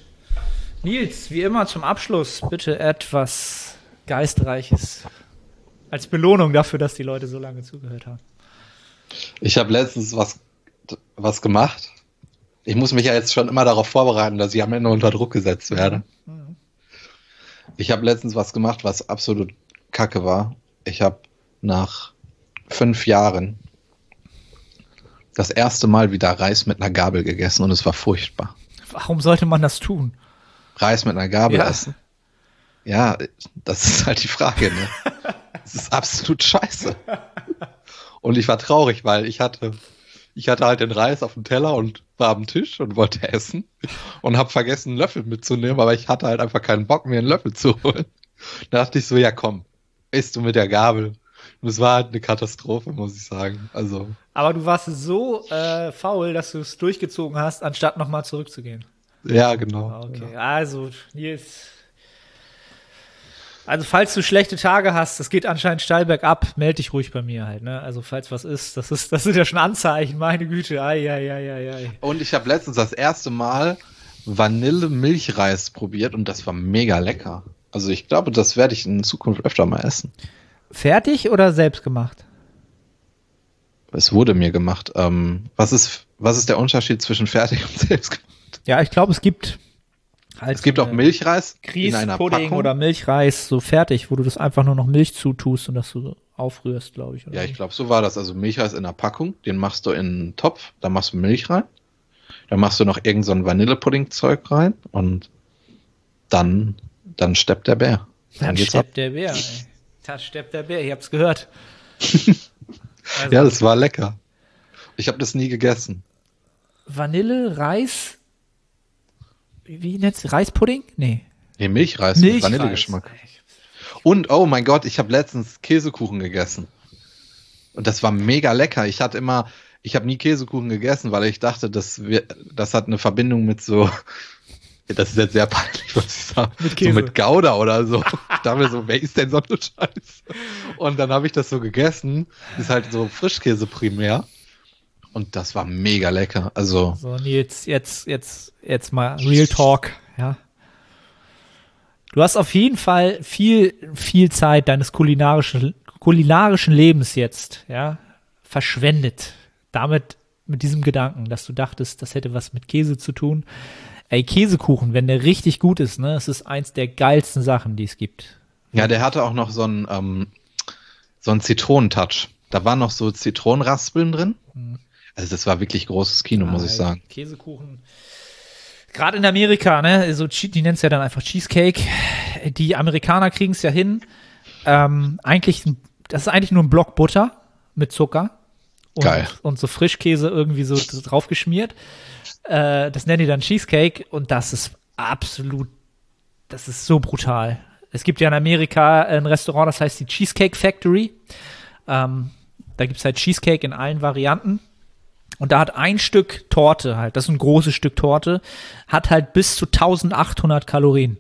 Nils, wie immer zum Abschluss bitte etwas Geistreiches. Als Belohnung dafür, dass die Leute so lange zugehört haben. Ich habe letztens was, was gemacht. Ich muss mich ja jetzt schon immer darauf vorbereiten, dass ich am Ende unter Druck gesetzt werde. Ich habe letztens was gemacht, was absolut kacke war. Ich habe nach fünf Jahren das erste Mal wieder Reis mit einer Gabel gegessen und es war furchtbar. Warum sollte man das tun? Reis mit einer Gabel Ja. essen? Ja, das ist halt die Frage, ne? [laughs] Es ist absolut scheiße. Und ich war traurig, weil ich hatte, ich hatte halt den Reis auf dem Teller und war am Tisch und wollte essen und habe vergessen, einen Löffel mitzunehmen, aber ich hatte halt einfach keinen Bock, mir einen Löffel zu holen. Da dachte ich so, ja komm, isst du mit der Gabel. Und es war halt eine Katastrophe, muss ich sagen. Also, Aber du warst so äh, faul, dass du es durchgezogen hast, anstatt nochmal zurückzugehen. ja, genau. Ah, Okay, also Nils. Also falls du schlechte Tage hast, das geht anscheinend steil bergab, melde dich ruhig bei mir halt, ne? Also falls was ist, das ist, das sind ja schon Anzeichen, meine Güte, ai, ai, ai, ai, ai. Und ich habe letztens das erste Mal Vanille-Milchreis probiert und das war mega lecker. Also ich glaube, das werde ich in Zukunft öfter mal essen. Fertig oder selbst gemacht? Es wurde mir gemacht. Ähm, was ist, was ist der Unterschied zwischen fertig und selbst gemacht? Ja, ich glaube, es gibt halt Es gibt so auch Milchreis in einer Grießpudding Packung. oder Milchreis so fertig, wo du das einfach nur noch Milch zutust und das so aufrührst, glaube ich. ja, ich glaube, so war das. Also Milchreis in einer Packung, den machst du in einen Topf, da machst du Milch rein, dann machst du noch irgend so ein Vanillepudding-Zeug rein und dann, dann steppt der Bär. Dann Dann geht's ab. steppt der Bär, ey. Da steppt der Bär, ihr habt's gehört. Also, [laughs] Ja, das war lecker. Ich habe das nie gegessen. Vanille, Reis, wie nennt's Reispudding? Nee. Nee, Milchreis, mit Milchreis. Vanillegeschmack. Und oh mein Gott, ich habe letztens Käsekuchen gegessen. Und das war mega lecker. Ich hatte immer, ich habe nie Käsekuchen gegessen, weil ich dachte, das, wir- das hat eine Verbindung mit so, [laughs] das ist jetzt sehr peinlich, was ich sage, Mit so Käse. mit Gouda oder so. [laughs] Ich dachte mir so, wer ist denn so eine Scheiße? Und dann habe ich das so gegessen. Ist halt so Frischkäse primär. Und das war mega lecker. Also, So, Nils, jetzt, jetzt, jetzt mal Real Talk, ja. Du hast auf jeden Fall viel, viel Zeit deines kulinarischen, kulinarischen Lebens jetzt, ja, verschwendet. Damit, mit diesem Gedanken, dass du dachtest, das hätte was mit Käse zu tun. Ey, Käsekuchen, wenn der richtig gut ist, ne, es ist eins der geilsten Sachen, die es gibt. Ja, der hatte auch noch so einen, ähm, so einen Zitronentouch. Da waren noch so Zitronenraspeln drin. Also das war wirklich großes Kino, muss ich Ah, sagen. Käsekuchen. Gerade in Amerika, ne, so, die nennt es ja dann einfach Cheesecake. Die Amerikaner kriegen es ja hin. Ähm, eigentlich, das ist eigentlich nur ein Block Butter mit Zucker. Und, Geil. Und so Frischkäse irgendwie so drauf geschmiert. Äh, das nennen die dann Cheesecake und das ist absolut, das ist so brutal. Es gibt ja in Amerika ein Restaurant, das heißt die Cheesecake Factory. Ähm, da gibt es halt Cheesecake in allen Varianten. Und da hat ein Stück Torte halt, das ist ein großes Stück Torte, hat halt bis zu 1800 Kalorien.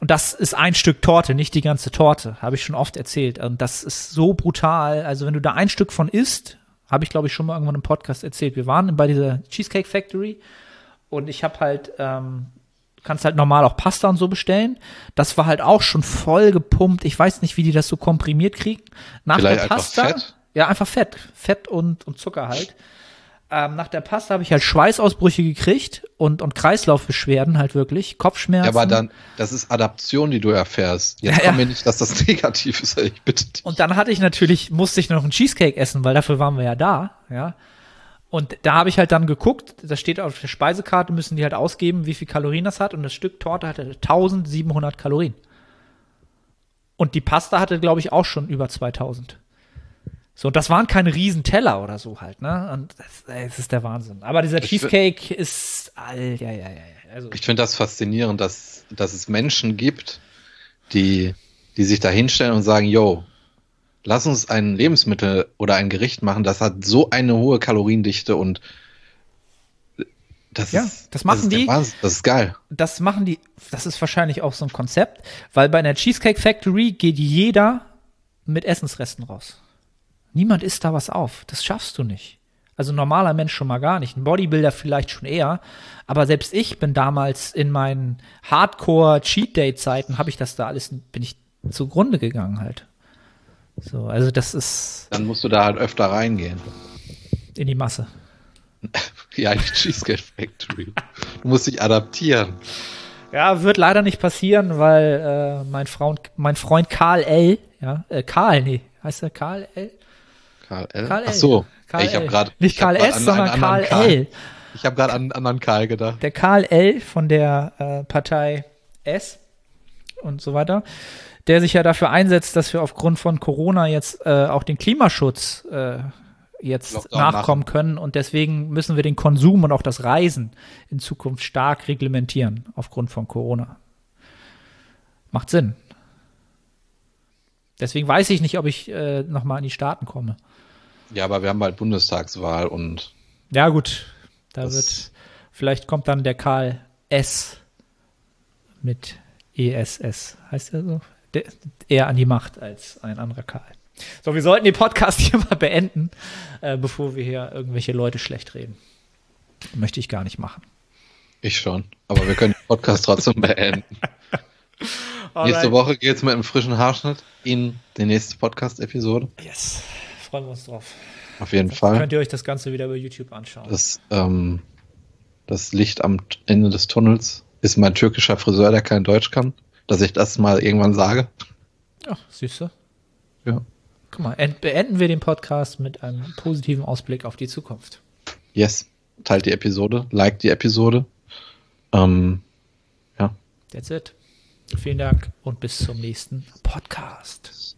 Und das ist ein Stück Torte, nicht die ganze Torte, habe ich schon oft erzählt. Und das ist so brutal. Also wenn du da ein Stück von isst, habe ich glaube ich schon mal irgendwann im Podcast erzählt. Wir waren bei dieser Cheesecake Factory und ich habe halt, ähm, kannst halt normal auch Pasta und so bestellen. Das war halt auch schon voll gepumpt. Ich weiß nicht, wie die das so komprimiert kriegen. Nach Vielleicht der Pasta. Fett? Ja, einfach Fett. Fett und, und Zucker halt. Ähm, nach der Pasta habe ich halt Schweißausbrüche gekriegt und, und Kreislaufbeschwerden halt wirklich, Kopfschmerzen. Ja, aber dann, das ist Adaption, die du erfährst. Jetzt [laughs] Ja, komm ja. mir nicht, dass das [laughs] negativ ist, ich bitte dich. Und dann hatte ich natürlich, musste ich noch einen Cheesecake essen, weil dafür waren wir ja da, ja. Und da habe ich halt dann geguckt, da steht auf der Speisekarte, müssen die halt ausgeben, wie viel Kalorien das hat. Und das Stück Torte hatte 1700 Kalorien. Und die Pasta hatte, glaube ich, auch schon über 2000. So, und das waren keine riesen Teller oder so halt, ne? Und das, das ist der Wahnsinn. Aber dieser Cheesecake ist, all, ja, ja, ja, ja. Also, Ich finde das faszinierend, dass, dass es Menschen gibt, die, die sich da hinstellen und sagen, yo, lass uns ein Lebensmittel oder ein Gericht machen, das hat so eine hohe Kaloriendichte und das Ja, ist, das machen der die. Wahnsinn. Das ist geil. das machen die, das ist wahrscheinlich auch so ein Konzept, weil bei einer Cheesecake Factory geht jeder mit Essensresten raus. Niemand isst da was auf. Das schaffst du nicht. Also ein normaler Mensch schon mal gar nicht. Ein Bodybuilder vielleicht schon eher. Aber selbst ich bin damals in meinen Hardcore-Cheat-Day-Zeiten, habe ich das da alles, bin ich zugrunde gegangen halt. So, also das ist. Dann musst du da halt öfter reingehen. In die Masse. [laughs] ja, in die Cheesecake Factory. Du musst dich adaptieren. Ja, wird leider nicht passieren, weil äh, mein, Frau, mein Freund Karl L., ja, äh, Karl, nee, heißt er Karl L? Karl L? Karl L. Ach so, Karl ich habe gerade nicht Karl S, an, sondern Karl, Karl L. Ich habe gerade an einen anderen Karl gedacht. Der Karl L. von der äh, Partei S und so weiter, der sich ja dafür einsetzt, dass wir aufgrund von Corona jetzt äh, auch den Klimaschutz äh, jetzt Lockdown nachkommen machen. können und deswegen müssen wir den Konsum und auch das Reisen in Zukunft stark reglementieren aufgrund von Corona. Macht Sinn. Deswegen weiß ich nicht, ob ich äh, nochmal in die Staaten komme. Ja, aber wir haben bald Bundestagswahl und. Ja, gut. Da wird. Vielleicht kommt dann der Karl S. mit ESS. Heißt er so? Der, eher an die Macht als ein anderer Karl. So, wir sollten den Podcast [laughs] hier mal beenden, äh, bevor wir hier irgendwelche Leute schlecht reden. Möchte ich gar nicht machen. Ich schon. Aber wir können den Podcast [laughs] trotzdem beenden. Nächste Woche geht es mit einem frischen Haarschnitt in die nächste Podcast-Episode. Yes freuen wir uns drauf. Auf jeden Dann Fall. Könnt ihr euch das Ganze wieder über YouTube anschauen. Das, ähm, das Licht am Ende des Tunnels ist mein türkischer Friseur, der kein Deutsch kann. Dass ich das mal irgendwann sage. Siehst du. Ja. Guck mal, beenden wir den Podcast mit einem positiven Ausblick auf die Zukunft. Yes. Teilt die Episode, liked die Episode. Ähm, ja. That's it. Vielen Dank und bis zum nächsten Podcast.